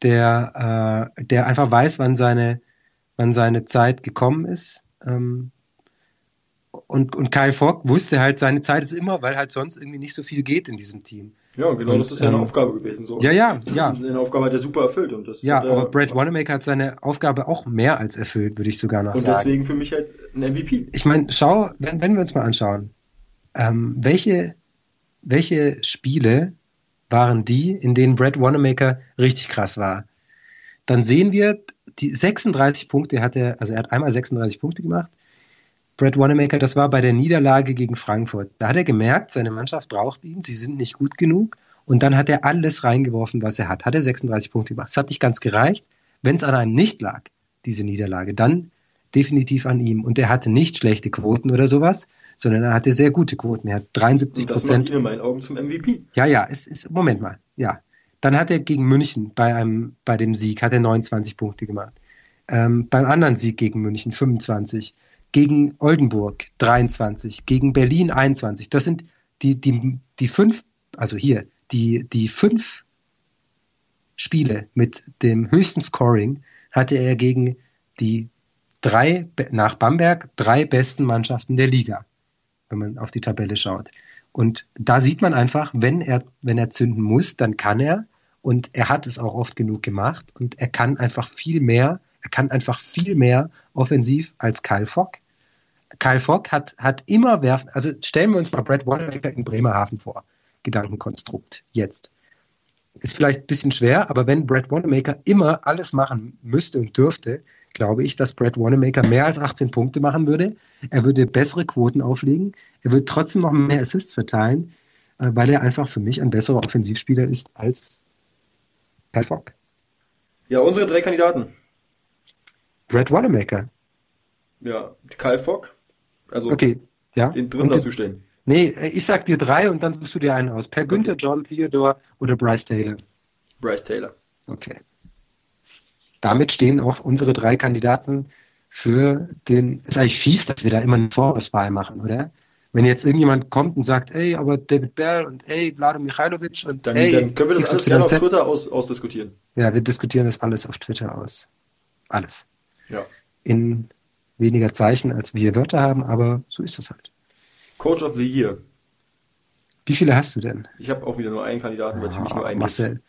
Speaker 3: der, äh, der einfach weiß, wann seine, wann seine Zeit gekommen ist. Ähm, und, und Kyle Fogg wusste halt, seine Zeit ist immer, weil halt sonst irgendwie nicht so viel geht in diesem Team.
Speaker 4: Ja, genau,
Speaker 3: Und,
Speaker 4: das ist ja eine
Speaker 3: ähm,
Speaker 4: Aufgabe gewesen. So.
Speaker 3: Ja, ja, ja.
Speaker 4: Seine Aufgabe hat er super erfüllt und das
Speaker 3: Ja,
Speaker 4: hat er-
Speaker 3: aber Brad Wanamaker hat seine Aufgabe auch mehr als erfüllt, würde ich sogar noch
Speaker 4: und
Speaker 3: sagen.
Speaker 4: deswegen für mich halt ein MVP.
Speaker 3: ich meine, schau, wenn, wenn wir uns mal anschauen, ähm, welche, welche Spiele waren die, in denen Brad Wanamaker richtig krass war, dann sehen wir, die 36 Punkte hat er, also er hat einmal 36 Punkte gemacht. Brad Wanamaker, das war bei der Niederlage gegen Frankfurt. Da hat er gemerkt, seine Mannschaft braucht ihn, sie sind nicht gut genug. Und dann hat er alles reingeworfen, was er hat. Hat er 36 Punkte gemacht. Es hat nicht ganz gereicht. Wenn es an einem nicht lag, diese Niederlage, dann definitiv an ihm. Und er hatte nicht schlechte Quoten oder sowas, sondern er hatte sehr gute Quoten. Er hat 73
Speaker 4: Und das macht
Speaker 3: Prozent.
Speaker 4: ihn in meinen Augen zum MVP.
Speaker 3: Ja, ja, es ist, Moment mal, ja. Dann hat er gegen München bei einem, bei dem Sieg, hat er 29 Punkte gemacht. Ähm, beim anderen Sieg gegen München 25. Gegen Oldenburg 23. Gegen Berlin 21. Das sind die, die, die fünf, also hier, die, die fünf Spiele mit dem höchsten Scoring hatte er gegen die drei, nach Bamberg, drei besten Mannschaften der Liga, wenn man auf die Tabelle schaut. Und da sieht man einfach, wenn er, wenn er zünden muss, dann kann er. Und er hat es auch oft genug gemacht. Und er kann einfach viel mehr, er kann einfach viel mehr offensiv als Kyle Fogg. Kyle Fogg hat, hat immer werfen, also stellen wir uns mal Brad Wanamaker in Bremerhaven vor. Gedankenkonstrukt. Jetzt. Ist vielleicht ein bisschen schwer, aber wenn Brad Wanamaker immer alles machen müsste und dürfte, glaube ich, dass Brad Wanamaker mehr als 18 Punkte machen würde. Er würde bessere Quoten auflegen. Er würde trotzdem noch mehr Assists verteilen, äh, weil er einfach für mich ein besserer Offensivspieler ist als Kyle Fogg.
Speaker 4: Ja, unsere drei Kandidaten.
Speaker 3: Brad Wanamaker.
Speaker 4: Ja, Kyle Fogg. Also
Speaker 3: Okay, ja.
Speaker 4: den dritten darfst du stellen.
Speaker 3: Nee, ich sag dir drei und dann suchst du dir einen aus. Per Günther, John Theodore oder Bryce Taylor.
Speaker 4: Bryce Taylor.
Speaker 3: Okay. Damit stehen auch unsere drei Kandidaten für den. Ist eigentlich fies, dass wir da immer eine Vorauswahl machen, oder? Wenn jetzt irgendjemand kommt und sagt, ey, aber David Bell und ey, Vlado Michailovic und
Speaker 4: Dann,
Speaker 3: ey,
Speaker 4: dann können wir das alles gerne auf. Twitter aus, ausdiskutieren.
Speaker 3: Ja, wir diskutieren das alles auf Twitter aus. Alles.
Speaker 4: Ja.
Speaker 3: In weniger Zeichen, als wir Wörter haben, aber so ist das halt.
Speaker 4: Coach of the Year.
Speaker 3: Wie viele hast du denn?
Speaker 4: Ich habe auch wieder nur einen Kandidaten, weil es für mich nur einen gibt.
Speaker 3: Marcel.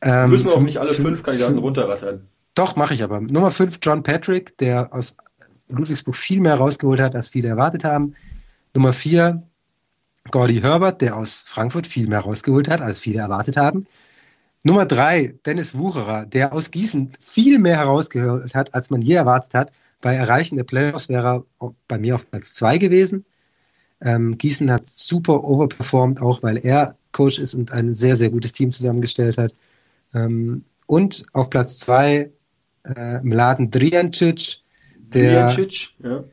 Speaker 4: Wir
Speaker 3: Ähm,
Speaker 4: müssen auch
Speaker 3: fünf-
Speaker 4: nicht alle fünf Kandidaten runterrattern.
Speaker 3: Doch, mache ich aber. Nummer 5, John Patrick, der aus Ludwigsburg viel mehr rausgeholt hat, als viele erwartet haben. Nummer 4, Gordy Herbert, der aus Frankfurt viel mehr rausgeholt hat, als viele erwartet haben. Nummer 3, Dennis Wucherer, der aus Gießen viel mehr herausgeholt hat, als man je erwartet hat. Bei Erreichen der Playoffs wäre er bei mir auf Platz 2 gewesen. Ähm, Gießen hat super overperformed, auch weil er Coach ist und ein sehr, sehr gutes Team zusammengestellt hat. Ähm, und auf Platz 2 äh, Mladen Drijancic, der,
Speaker 4: Drijancic, ja.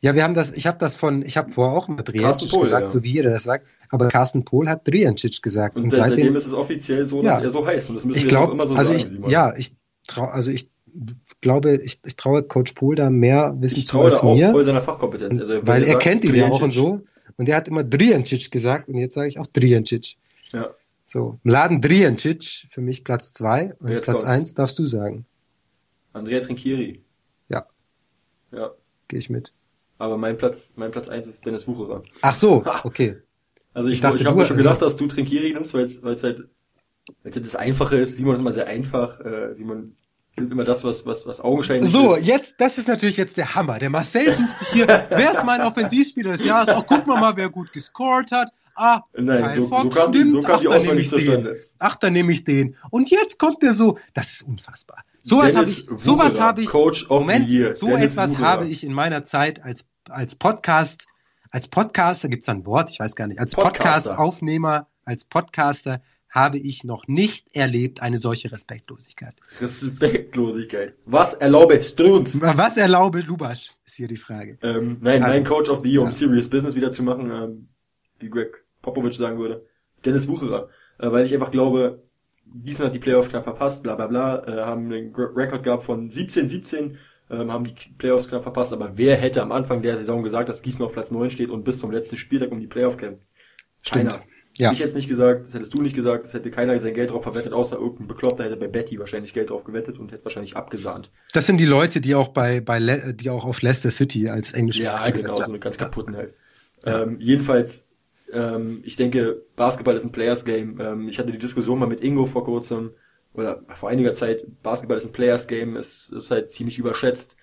Speaker 3: ja, wir haben das, ich habe das von, ich habe vorher auch mal Drijancic
Speaker 4: Pohl,
Speaker 3: gesagt,
Speaker 4: ja.
Speaker 3: so wie jeder das sagt, aber Carsten Pohl hat Drijancic gesagt.
Speaker 4: Und,
Speaker 3: Und,
Speaker 4: seitdem,
Speaker 3: seitdem,
Speaker 4: ist es offiziell so, dass
Speaker 3: Ja.
Speaker 4: er so heißt. Und das müssen
Speaker 3: ich
Speaker 4: wir jetzt auch
Speaker 3: glaube,
Speaker 4: immer so
Speaker 3: also
Speaker 4: sagen.
Speaker 3: ich, ja, ich trau, also ich glaube, ich, ich traue Coach Pohl da mehr Wissen
Speaker 4: ich
Speaker 3: zu
Speaker 4: traue da
Speaker 3: als
Speaker 4: auch
Speaker 3: mir,
Speaker 4: voll seiner Fachkompetenz. Also,
Speaker 3: weil er
Speaker 4: sagt,
Speaker 3: kennt ihn ja auch und so. Und er hat immer Drijancic gesagt und jetzt sage ich auch Drijancic.
Speaker 4: Ja.
Speaker 3: So, Mladen Drijancic, für mich Platz 2 und
Speaker 4: Jetzt
Speaker 3: Platz
Speaker 4: kommt's.
Speaker 3: 1 darfst du sagen.
Speaker 4: Andrea Trinchieri.
Speaker 3: Ja.
Speaker 4: Ja.
Speaker 3: Gehe ich mit.
Speaker 4: Aber mein Platz, mein Platz eins ist Dennis Wucherer.
Speaker 3: Ach so, okay.
Speaker 4: Also ich,
Speaker 3: Ich dachte,
Speaker 4: ich habe mir schon gedacht, dass du Trinkieri nimmst, weil es halt, weil es halt das Einfache ist. Simon ist immer sehr einfach. Äh, Simon immer das, was, was, was augenscheinlich
Speaker 3: So,
Speaker 4: ist.
Speaker 3: jetzt, das ist natürlich jetzt der Hammer. Der Marcel sucht sich hier, wer ist mein Offensivspieler des Jahres? Ach, guck mal mal, wer gut gescored hat. Ah,
Speaker 4: Nein,
Speaker 3: Kyle
Speaker 4: so, so
Speaker 3: Fox,
Speaker 4: kam, die-
Speaker 3: stimmt.
Speaker 4: so kam die
Speaker 3: Ach, dann
Speaker 4: Auswahl nicht zustande.
Speaker 3: Ach, dann nehme ich den. Und jetzt kommt der so, das ist unfassbar. Sowas habe ich, sowas habe ich,
Speaker 4: Coach
Speaker 3: Moment, so
Speaker 4: Dennis
Speaker 3: etwas
Speaker 4: Wucherer.
Speaker 3: habe ich in meiner Zeit als, als Podcast, als Podcaster, gibt's ein Wort, ich weiß gar nicht, als. Podcast-Aufnehmer, als Podcaster habe ich noch nicht erlebt eine solche Respektlosigkeit.
Speaker 4: Respektlosigkeit. Was erlaubest du uns?
Speaker 3: Was erlaube Lubasch, ist hier die Frage.
Speaker 4: Ähm, nein,
Speaker 3: Also-
Speaker 4: mein Coach of the Year, um
Speaker 3: Ja.
Speaker 4: Serious Business wieder zu machen, ähm, wie Greg Popovich sagen würde. Dennis Wucherer. Äh, weil ich einfach glaube, Gießen hat die Playoffs knapp verpasst, bla bla bla, äh, haben einen Rekord gehabt von 17-17, ähm, haben die Playoffs knapp verpasst, aber wer hätte am Anfang der Saison gesagt, dass Gießen auf Platz 9 steht und bis zum letzten Spieltag um die Playoff kämpft?
Speaker 3: Stimmt.
Speaker 4: Keiner.
Speaker 3: Ja.
Speaker 4: Ich jetzt nicht gesagt, das hättest du nicht gesagt, das hätte keiner sein Geld drauf verwettet, außer irgendein Bekloppter hätte bei Betty wahrscheinlich Geld drauf gewettet und hätte wahrscheinlich abgesahnt.
Speaker 3: Das sind die Leute, die auch bei, bei Le die auch auf Leicester City als englische
Speaker 4: Ja, genau, so eine ganz kaputten halt. Ähm, jedenfalls, ähm, ich denke, Basketball ist ein Players Game. Ähm, ich hatte die Diskussion mal mit Ingo vor kurzem, oder vor einiger Zeit, Basketball ist ein Players Game, es ist halt ziemlich überschätzt,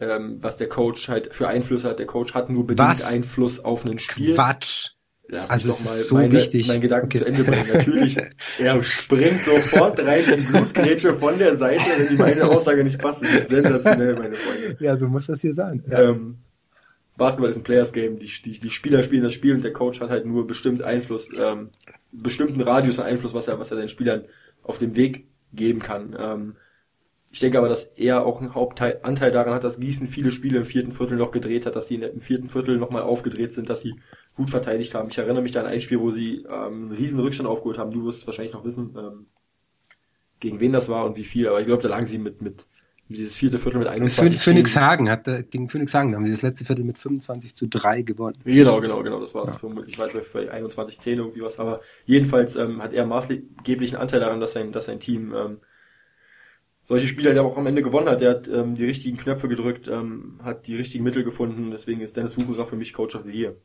Speaker 4: ähm, was der Coach halt für Einflüsse hat. Der Coach hat nur bedingt
Speaker 3: Was?
Speaker 4: Einfluss auf ein Spiel.
Speaker 3: Quatsch.
Speaker 4: Lass
Speaker 3: Also
Speaker 4: mich doch mal
Speaker 3: ist so
Speaker 4: meine,
Speaker 3: wichtig.
Speaker 4: meinen Gedanken
Speaker 3: Okay.
Speaker 4: zu Ende bringen. Natürlich, er springt sofort rein in Blutgrätsche von der Seite, wenn ihm meine Aussage nicht passt. Das ist sensationell, meine Freunde.
Speaker 3: Ja, so muss das hier sein. Ja.
Speaker 4: Ähm, Basketball ist ein Players Game. Die, die, die Spieler spielen das Spiel und der Coach hat halt nur bestimmt Einfluss, ähm, bestimmten Radius Einfluss, was er, was er den Spielern auf dem Weg geben kann. Ähm, ich denke aber, dass er auch einen Hauptanteil daran hat, dass Gießen viele Spiele im vierten Viertel noch gedreht hat, dass sie im vierten Viertel nochmal aufgedreht sind, dass sie gut verteidigt haben. Ich erinnere mich da an ein Spiel, wo sie ähm, einen riesen Rückstand aufgeholt haben. Du wirst es wahrscheinlich noch wissen, ähm, gegen wen das war und wie viel. Aber ich glaube, da lagen sie mit, mit dieses vierte Viertel mit 21
Speaker 3: Phö- Phoenix Hagen hat äh, gegen Phoenix Hagen haben sie das letzte Viertel mit 25 zu 3 gewonnen.
Speaker 4: Genau, genau, genau, das war's. Vermutlich weit bei bei 21, 10 irgendwie was. Aber jedenfalls ähm, hat er maßgeblichen Anteil daran, dass sein, dass sein Team ähm, solche Spiele der auch am Ende gewonnen hat. Der hat ähm, die richtigen Knöpfe gedrückt, ähm, hat die richtigen Mittel gefunden. Deswegen ist Dennis Wucherer für mich Coach of the Year.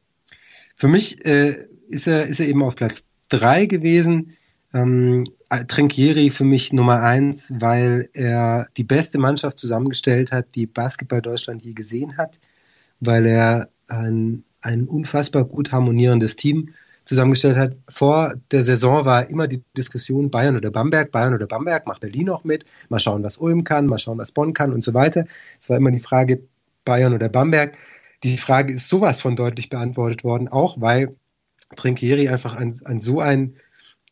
Speaker 3: Für mich äh, ist er ist er eben auf Platz 3 gewesen. Ähm, Trinkieri für mich Nummer eins, weil er die beste Mannschaft zusammengestellt hat, die Basketball Deutschland je gesehen hat, weil er ein, ein unfassbar gut harmonierendes Team zusammengestellt hat. Vor der Saison war immer die Diskussion Bayern oder Bamberg, Bayern oder Bamberg, macht Berlin noch mit, mal schauen, was Ulm kann, mal schauen, was Bonn kann und so weiter. Es war immer die Frage Bayern oder Bamberg. Die Frage ist sowas von deutlich beantwortet worden, auch weil Trinkieri einfach ein, ein so ein,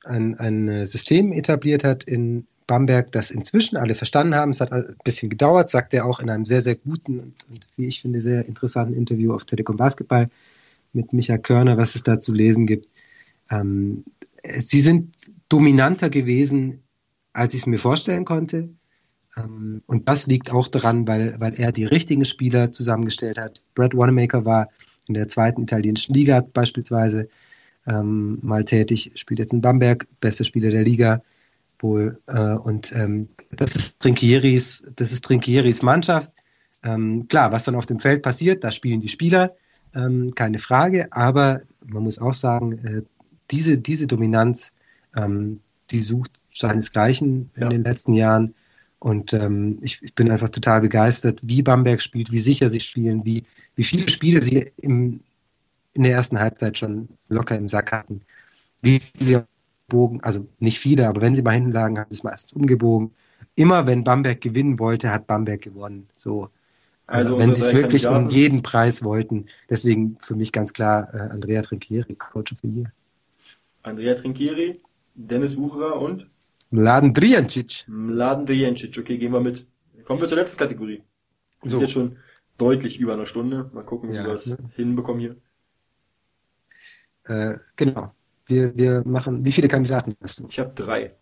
Speaker 3: ein, ein System etabliert hat in Bamberg, das inzwischen alle verstanden haben. Es hat ein bisschen gedauert, sagt er auch in einem sehr, sehr guten und, und wie ich finde, sehr interessanten Interview auf Telekom Basketball mit Micha Körner, was es da zu lesen gibt. Ähm, sie sind dominanter gewesen, als ich es mir vorstellen konnte. Ähm, und das liegt auch daran, weil, weil er die richtigen Spieler zusammengestellt hat. Brad Wanamaker war in der zweiten italienischen Liga beispielsweise ähm, mal tätig, spielt jetzt in Bamberg, bester Spieler der Liga wohl. Äh, und ähm, das ist Trinkieris, das ist Trinkieris Mannschaft. Ähm, klar, was dann auf dem Feld passiert, da spielen die Spieler, ähm, keine Frage, aber man muss auch sagen, äh, diese, diese Dominanz, ähm, die sucht seinesgleichen in
Speaker 4: Ja.
Speaker 3: den letzten Jahren. Und ähm, ich, ich bin einfach total begeistert, wie Bamberg spielt, wie sicher sie spielen, wie, wie viele Spiele sie im, in der ersten Halbzeit schon locker im Sack hatten. Wie sie bogen, also nicht viele, aber wenn sie mal hinten lagen, haben sie es meistens umgebogen. Immer wenn Bamberg gewinnen wollte, hat Bamberg gewonnen. So.
Speaker 4: Also
Speaker 3: Also, wenn sie es wirklich um jeden Preis wollten. Deswegen für mich ganz klar äh, Andrea Trinkieri, Coach of the Year.
Speaker 4: Andrea Trinkieri, Dennis Wucherer und
Speaker 3: Mladen Drijancic.
Speaker 4: Mladen Dejencic. Okay, gehen wir mit. Kommen wir zur letzten Kategorie. Wir
Speaker 3: So.
Speaker 4: sind jetzt schon deutlich über einer Stunde. Mal gucken, wie
Speaker 3: Ja,
Speaker 4: wir es
Speaker 3: ne?
Speaker 4: hinbekommen hier.
Speaker 3: Äh, genau. Wir, wir machen, wie viele Kandidaten hast du?
Speaker 4: Ich habe drei.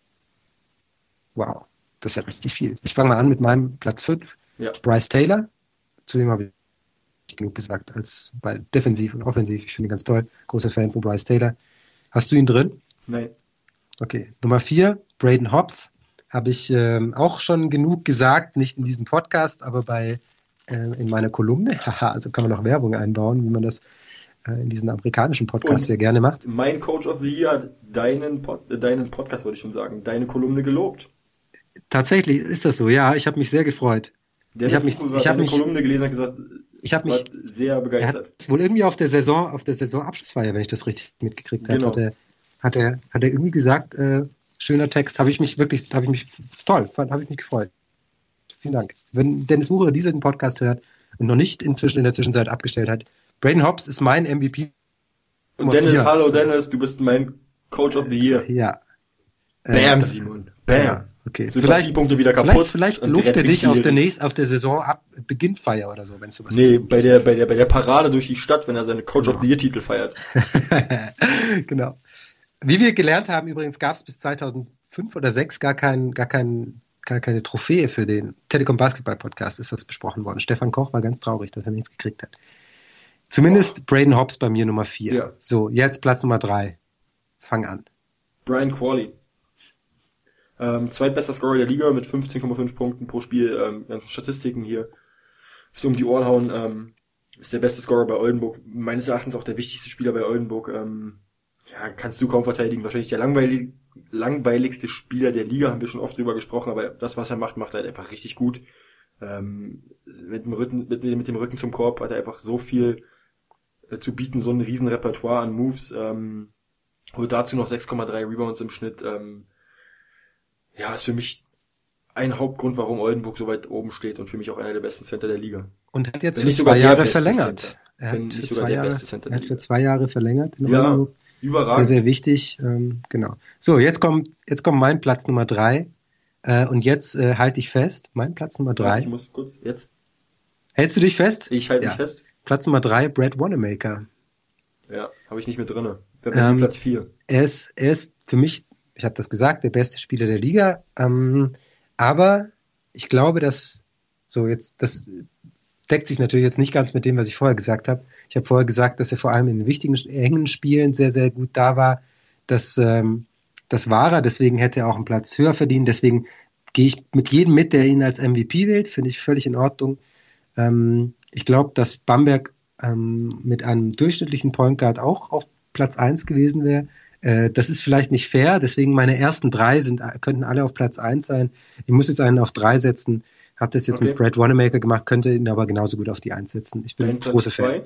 Speaker 3: Wow, das ist ja richtig viel. Ich fange mal an mit meinem Platz 5.
Speaker 4: Ja.
Speaker 3: Bryce Taylor. Zu dem habe ich genug gesagt, als bei defensiv und offensiv. Ich finde ihn ganz toll. Großer Fan von Bryce Taylor. Hast du ihn drin?
Speaker 4: Nein.
Speaker 3: Okay. Nummer 4, Braden Hobbs. Habe ich ähm, auch schon genug gesagt, nicht in diesem Podcast, aber bei äh, in meiner Kolumne. Haha, also kann man noch Werbung einbauen, wie man das in diesen amerikanischen Podcasts
Speaker 4: Und-
Speaker 3: sehr gerne macht.
Speaker 4: Mein Coach of the Year hat deinen, Pod, äh, deinen Podcast, wollte ich schon sagen, deine Kolumne gelobt.
Speaker 3: Tatsächlich ist das so, ja, ich habe mich sehr gefreut.
Speaker 4: Der
Speaker 3: Ich
Speaker 4: ich
Speaker 3: hab mich- ich hab
Speaker 4: eine
Speaker 3: mich-
Speaker 4: Kolumne gelesen hat gesagt,
Speaker 3: Ich habe
Speaker 4: war
Speaker 3: mich
Speaker 4: sehr
Speaker 3: Er
Speaker 4: begeistert.
Speaker 3: hat wohl irgendwie auf der Saison, auf der Saisonabschlussfeier, wenn ich das richtig mitgekriegt habe,
Speaker 4: Genau.
Speaker 3: hat, er, hat, er, hat er irgendwie gesagt, äh, schöner Text, habe ich mich wirklich, habe ich mich toll, habe ich mich gefreut. Vielen Dank. Wenn Dennis Wucher diesen Podcast hört und noch nicht inzwischen in der Zwischenzeit abgestellt hat, Braden Hobbs ist mein MVP.
Speaker 4: Und Dennis,
Speaker 3: vier.
Speaker 4: hallo. Dennis, du bist mein Coach of the Year.
Speaker 3: Ja. Äh,
Speaker 4: Bam, Simon. Bam.
Speaker 3: Ja, okay.
Speaker 4: Sympathiepunkte wieder kaputt.
Speaker 3: Vielleicht, vielleicht lobt er dich auf der
Speaker 4: Knie.
Speaker 3: nächsten, auf der Saison ab Beginnfeier oder so, wenn es sowas
Speaker 4: Nee,
Speaker 3: gibt.
Speaker 4: bei der, bei der, bei der Parade durch die Stadt, wenn er seine Coach of the Year Titel feiert.
Speaker 3: genau. Wie wir gelernt haben, übrigens gab es bis 2005 oder 2006 gar, kein, gar, kein, gar keine Trophäe für den Telekom Basketball Podcast, ist das besprochen worden. Stefan Koch war ganz traurig, dass er nichts gekriegt hat. Zumindest Braden Hobbs bei mir Nummer 4.
Speaker 4: Ja.
Speaker 3: So, jetzt Platz Nummer 3. Fang an.
Speaker 4: Brian Qualley. Ähm, zweitbester Scorer der Liga mit 15,5 Punkten pro Spiel. Ähm, ganzen Statistiken hier. Ist um die Ohren hauen. Ähm, ist der beste Scorer bei Oldenburg. Meines Erachtens auch der wichtigste Spieler bei Oldenburg. Ähm, ja, kannst du kaum verteidigen. Wahrscheinlich der langweilig, langweiligste Spieler der Liga, haben wir schon oft drüber gesprochen, aber das, was er macht, macht er halt einfach richtig gut. Ähm, mit, dem Rücken, mit, mit dem Rücken zum Korb hat er einfach so viel zu bieten, so ein riesen Repertoire an Moves. Ähm, holt dazu noch 6,3 Rebounds im Schnitt. Ähm, ja, ist für mich ein Hauptgrund, warum Oldenburg so weit oben steht und für mich auch einer der besten Center der Liga.
Speaker 3: Und hat jetzt für zwei Jahre verlängert. Er hat für zwei Jahre, er hat für zwei verlängert in
Speaker 4: Ja,
Speaker 3: Oldenburg. Sehr,
Speaker 4: Überragend.
Speaker 3: sehr wichtig. Ähm, genau. So, jetzt kommt, jetzt kommt mein Platz Nummer drei. Äh, und jetzt äh, halte ich fest, mein Platz Nummer drei.
Speaker 4: Ich muss kurz, jetzt,
Speaker 3: Hältst du dich fest?
Speaker 4: ich halte
Speaker 3: Ja.
Speaker 4: mich fest.
Speaker 3: Platz Nummer drei, Brad Wanamaker.
Speaker 4: Ja, habe ich nicht mit mir
Speaker 3: Ähm,
Speaker 4: Platz 4.
Speaker 3: Er ist, er ist für mich, ich habe das gesagt, der beste Spieler der Liga. Ähm, aber ich glaube, dass so jetzt, das deckt sich natürlich jetzt nicht ganz mit dem, was ich vorher gesagt habe. Ich habe vorher gesagt, dass er vor allem in wichtigen, engen Spielen sehr, sehr gut da war. Das, ähm, das war er, deswegen hätte er auch einen Platz höher verdient. Deswegen gehe ich mit jedem mit, der ihn als MVP wählt, finde ich völlig in Ordnung. Ähm, ich glaube, dass Bamberg ähm, mit einem durchschnittlichen Point Guard auch auf Platz eins gewesen wäre. Äh, das ist vielleicht nicht fair, deswegen meine ersten drei sind, könnten alle auf Platz eins sein. Ich muss jetzt einen auf drei setzen. Hab das jetzt
Speaker 4: Okay.
Speaker 3: mit Brad Wanamaker gemacht, könnte ihn aber genauso gut auf die eins setzen. Ich bin
Speaker 4: Dein
Speaker 3: ein großer Fan.
Speaker 4: zwei?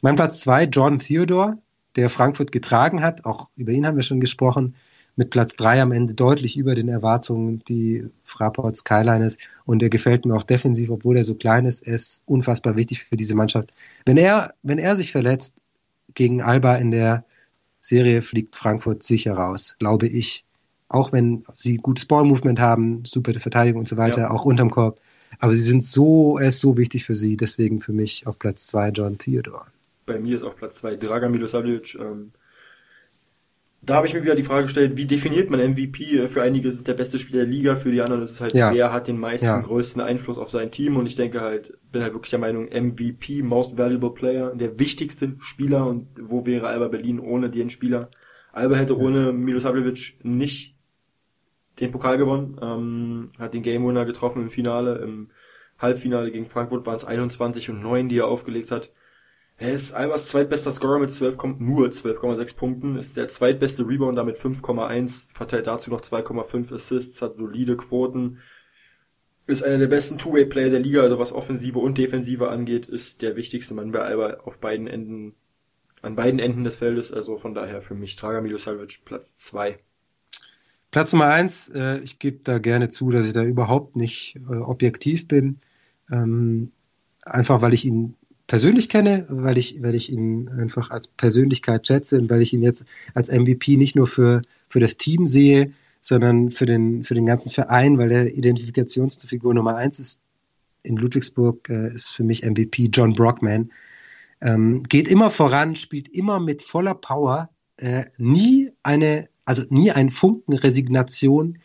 Speaker 3: Mein Platz zwei, Jordan Theodore, der Frankfurt getragen hat. Auch über ihn haben wir schon gesprochen. Mit Platz drei am Ende deutlich über den Erwartungen, die Fraport Skyline ist. Und er gefällt mir auch defensiv, obwohl er so klein ist. Er ist unfassbar wichtig für diese Mannschaft. Wenn er, wenn er sich verletzt gegen Alba in der Serie, fliegt Frankfurt sicher raus, glaube ich. Auch wenn sie gutes Ballmovement haben, super Verteidigung und so weiter,
Speaker 4: Ja.
Speaker 3: auch unterm Korb. Aber sie sind so, er ist so wichtig für sie. Deswegen für mich auf Platz zwei John Theodore.
Speaker 4: Bei mir ist auf Platz 2 Dragan Milosavljevic. Ähm, da habe ich mir wieder die Frage gestellt, wie definiert man MVP? Äh, Für einige ist es der beste Spieler der Liga, für die anderen ist es halt,
Speaker 3: Ja.
Speaker 4: wer hat den meisten,
Speaker 3: Ja.
Speaker 4: größten Einfluss auf sein Team und ich denke halt, bin halt wirklich der Meinung, MVP, Most Valuable Player, der wichtigste Spieler und wo wäre Alba Berlin ohne den Spieler? Alba hätte ohne Milosavljevic nicht den Pokal gewonnen, ähm, hat den Game Winner getroffen im Finale, im Halbfinale gegen Frankfurt waren es 21 und 9, die er aufgelegt hat. Er ist Albers zweitbester Scorer mit 12, nur 12,6 Punkten, ist der zweitbeste Rebounder mit 5,1, verteilt dazu noch 2,5 Assists, hat solide Quoten, ist einer der besten Two-Way-Player der Liga, also was Offensive und Defensive angeht, ist der wichtigste Mann bei Alba auf beiden Enden, an beiden Enden des Feldes, also von daher für mich Dragan Milosavljevic Platz 2.
Speaker 3: Platz Nummer eins, äh, ich gebe da gerne zu, dass ich da überhaupt nicht äh, objektiv bin. Ähm, einfach weil ich ihn persönlich kenne, weil ich, weil ich ihn einfach als Persönlichkeit schätze und weil ich ihn jetzt als MVP nicht nur für, für das Team sehe, sondern für den, für den ganzen Verein, weil er Identifikationsfigur Nummer eins ist in Ludwigsburg, äh, ist für mich MVP John Brockman. Ähm, geht immer voran, spielt immer mit voller Power, äh, nie eine, also nie ein Funken Resignation.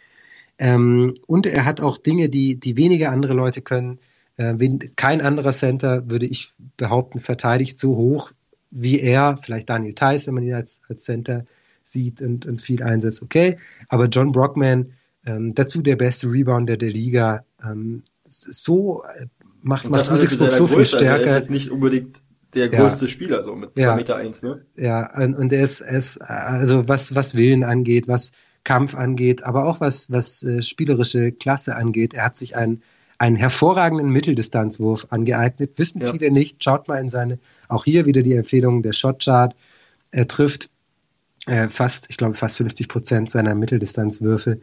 Speaker 3: Ähm, und er hat auch Dinge, die, die wenige andere Leute können. Äh, wen, kein anderer Center, würde ich behaupten, verteidigt so hoch wie er. Vielleicht Daniel Theiss, wenn man ihn als, als Center sieht und, und viel einsetzt, okay. Aber John Brockman, ähm, dazu der beste Rebounder der Liga, ähm, so äh, macht, macht
Speaker 4: das
Speaker 3: Ludwigsburg so viel
Speaker 4: Größe, also er ist
Speaker 3: stärker.
Speaker 4: jetzt nicht unbedingt der
Speaker 3: Ja.
Speaker 4: größte Spieler, so mit 2
Speaker 3: Ja.
Speaker 4: Meter eins, ne?
Speaker 3: Ja, und, und er ist, er ist, also was, was Willen angeht, was, Kampf angeht, aber auch was, was äh, spielerische Klasse angeht. Er hat sich einen, einen hervorragenden Mitteldistanzwurf angeeignet. Wissen
Speaker 4: Ja.
Speaker 3: viele nicht. Schaut mal in seine, auch hier wieder die Empfehlung der Shotchart. Er trifft äh, fast, ich glaube, fast 50 Prozent seiner Mitteldistanzwürfe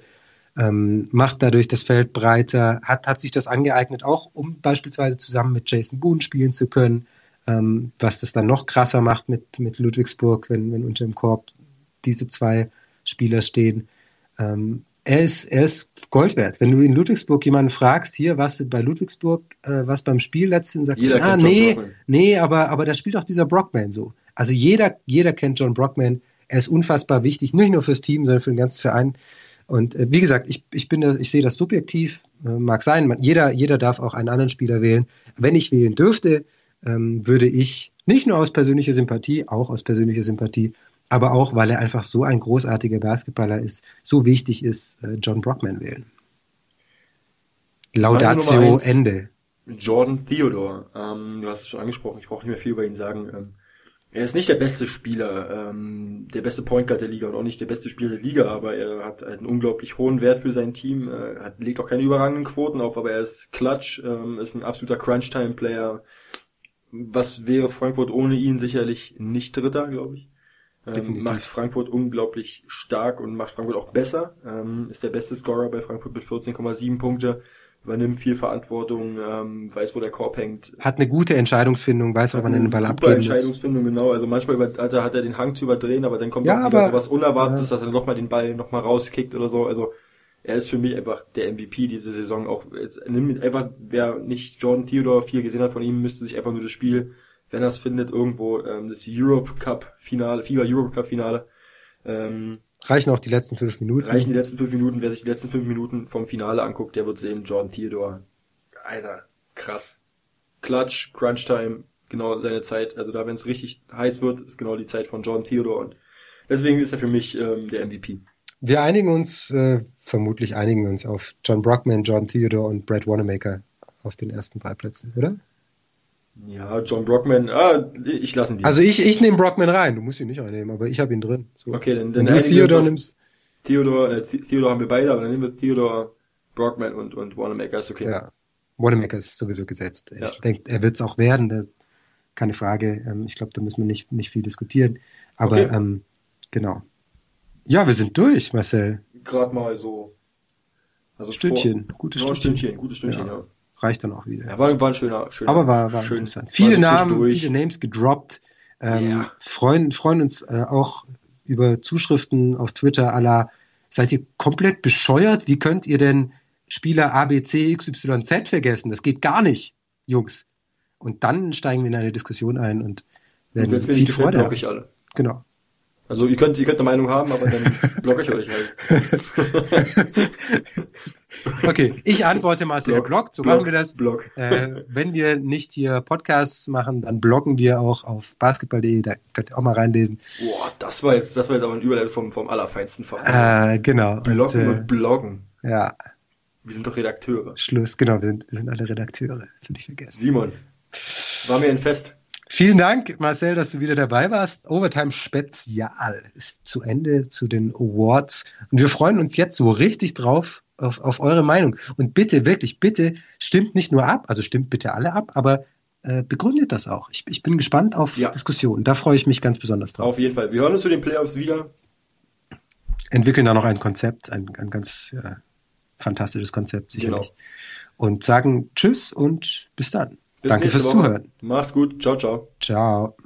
Speaker 3: ähm, macht dadurch das Feld breiter, hat, hat sich das angeeignet, auch um beispielsweise zusammen mit Jason Boone spielen zu können, ähm, was das dann noch krasser macht mit, mit Ludwigsburg, wenn, wenn unter dem Korb diese zwei Spieler stehen. Ähm, er ist, er ist Gold wert. Wenn du in Ludwigsburg jemanden fragst, hier, was bei Ludwigsburg, äh, was beim Spiel letztens sagt,
Speaker 4: Jeder
Speaker 3: ah, nee, nee, aber, aber da spielt auch dieser Brockman so. Also jeder, jeder kennt John Brockman. Er ist unfassbar wichtig, nicht nur fürs Team, sondern für den ganzen Verein. Und äh, wie gesagt, ich, ich bin das, ich sehe das subjektiv, äh, mag sein, man, jeder, jeder darf auch einen anderen Spieler wählen. Wenn ich wählen dürfte, ähm, würde ich nicht nur aus persönlicher Sympathie, auch aus persönlicher Sympathie, aber auch, weil er einfach so ein großartiger Basketballer ist, so wichtig ist, äh, John Brockman wählen. Laudatio. Ende.
Speaker 4: Jordan Theodore, ähm, du hast es schon angesprochen, ich brauche nicht mehr viel über ihn sagen. Ähm, er ist nicht der beste Spieler, ähm, der beste Point Guard der Liga und auch nicht der beste Spieler der Liga, aber er hat einen unglaublich hohen Wert für sein Team, äh, hat, legt auch keine überragenden Quoten auf, aber er ist clutch, ähm, ist ein absoluter Crunch-Time-Player. Was wäre Frankfurt ohne ihn sicherlich nicht Dritter, glaube ich. Ähm, macht Frankfurt unglaublich stark und macht Frankfurt auch besser. Ähm, ist der beste Scorer bei Frankfurt mit 14,7 Punkte übernimmt viel Verantwortung, ähm, weiß, wo der Korb hängt.
Speaker 3: Hat eine gute Entscheidungsfindung, weiß, wann er den Ball abgeben muss.
Speaker 4: Entscheidungsfindung, genau. Also manchmal über, hat, er, hat er den Hang zu überdrehen, aber dann kommt
Speaker 3: Ja, aber-
Speaker 4: sowas Unerwartetes,
Speaker 3: ja.
Speaker 4: dass er nochmal den Ball nochmal rauskickt oder so. Also er ist für mich einfach der MVP diese Saison. Auch jetzt, nimm einfach, wer nicht Jordan Theodore viel gesehen hat von ihm, müsste sich einfach nur das Spiel, wenn er es findet, irgendwo ähm, das Europe Cup Finale, FIBA Europe Cup Finale. Ähm,
Speaker 3: Reichen auch die letzten fünf Minuten.
Speaker 4: reichen die letzten fünf Minuten. Wer sich die letzten fünf Minuten vom Finale anguckt, der wird sehen, Jordan Theodore. Alter, krass. Clutch, Crunch Time, genau seine Zeit. Also da, wenn es richtig heiß wird, ist genau die Zeit von Jordan Theodore und deswegen ist er für mich ähm, der MVP.
Speaker 3: Wir einigen uns, äh, vermutlich einigen wir uns auf John Brockman, John Theodore und Brad Wanamaker auf den ersten drei Plätzen, oder?
Speaker 4: Ja, John Brockman, ah, ich lasse ihn dir.
Speaker 3: Also ich, ich nehme Brockman rein, du musst ihn nicht einnehmen, aber ich habe ihn drin. So.
Speaker 4: okay, dann,
Speaker 3: Wenn
Speaker 4: dann
Speaker 3: du
Speaker 4: wir uns
Speaker 3: Theodore nimmst,
Speaker 4: Theodore, äh, Theodore haben wir beide, aber dann nehmen wir Theodore, Brockman und, und Wanamaker, ist okay.
Speaker 3: ja, Wanamaker ist sowieso gesetzt.
Speaker 4: Ja.
Speaker 3: Ich denke, er wird es auch werden, da, keine Frage. Ähm, ich glaube, da müssen wir nicht, nicht viel diskutieren. Aber
Speaker 4: Okay.
Speaker 3: ähm, genau. Ja, wir sind durch, Marcel.
Speaker 4: Gerade mal so. Also
Speaker 3: Stündchen,
Speaker 4: Vor,
Speaker 3: gutes
Speaker 4: ja,
Speaker 3: Stündchen.
Speaker 4: Stündchen, gutes Stündchen, ja.
Speaker 3: Ja. Reicht dann auch wieder.
Speaker 4: Ja, war, war ein schöner, schöner.
Speaker 3: Aber war, war
Speaker 4: schön,
Speaker 3: interessant. Viele Namen, viele Names gedroppt. Ähm,
Speaker 4: Ja.
Speaker 3: freuen, freuen uns äh, auch über Zuschriften auf Twitter aller. Seid ihr komplett bescheuert? Wie könnt ihr denn Spieler A, B, C, X, Y, Z vergessen? Das geht gar nicht, Jungs. Und dann steigen wir in eine Diskussion ein und
Speaker 4: Und
Speaker 3: werden
Speaker 4: mir
Speaker 3: viel Freude haben.
Speaker 4: ich alle.
Speaker 3: Genau.
Speaker 4: Also ihr könnt, ihr könnt eine Meinung haben, aber dann blocke ich euch halt.
Speaker 3: Okay, ich antworte Marcel
Speaker 4: Block,
Speaker 3: blockt, so
Speaker 4: Block,
Speaker 3: machen wir das.
Speaker 4: Block.
Speaker 3: Äh, wenn wir nicht hier Podcasts machen, dann bloggen wir auch auf basketball.de, da könnt ihr auch mal reinlesen.
Speaker 4: Boah, das war jetzt, das war jetzt aber ein Überleitung vom, vom allerfeinsten Fach.
Speaker 3: Äh, genau.
Speaker 4: Blocken
Speaker 3: und,
Speaker 4: und bloggen.
Speaker 3: äh, ja,
Speaker 4: Wir sind doch Redakteure.
Speaker 3: Schluss, genau, wir sind, wir sind alle Redakteure, das will ich vergessen.
Speaker 4: Simon, war mir ein Fest.
Speaker 3: Vielen Dank, Marcel, dass du wieder dabei warst. Overtime Spezial ist zu Ende zu den Awards. Und wir freuen uns jetzt so richtig drauf auf, auf eure Meinung. Und bitte, wirklich, bitte stimmt nicht nur ab, also stimmt bitte alle ab, aber äh, begründet das auch. Ich, ich bin gespannt auf
Speaker 4: Ja.
Speaker 3: Diskussionen. Da freue ich mich ganz besonders drauf.
Speaker 4: Auf jeden Fall. Wir hören uns zu den Playoffs wieder.
Speaker 3: Entwickeln da noch ein Konzept, ein, ein ganz äh, fantastisches Konzept sicherlich.
Speaker 4: Genau.
Speaker 3: Und sagen Tschüss und bis dann.
Speaker 4: Bis
Speaker 3: Danke fürs
Speaker 4: Woche.
Speaker 3: Zuhören.
Speaker 4: Macht's gut. Ciao, ciao.
Speaker 3: Ciao.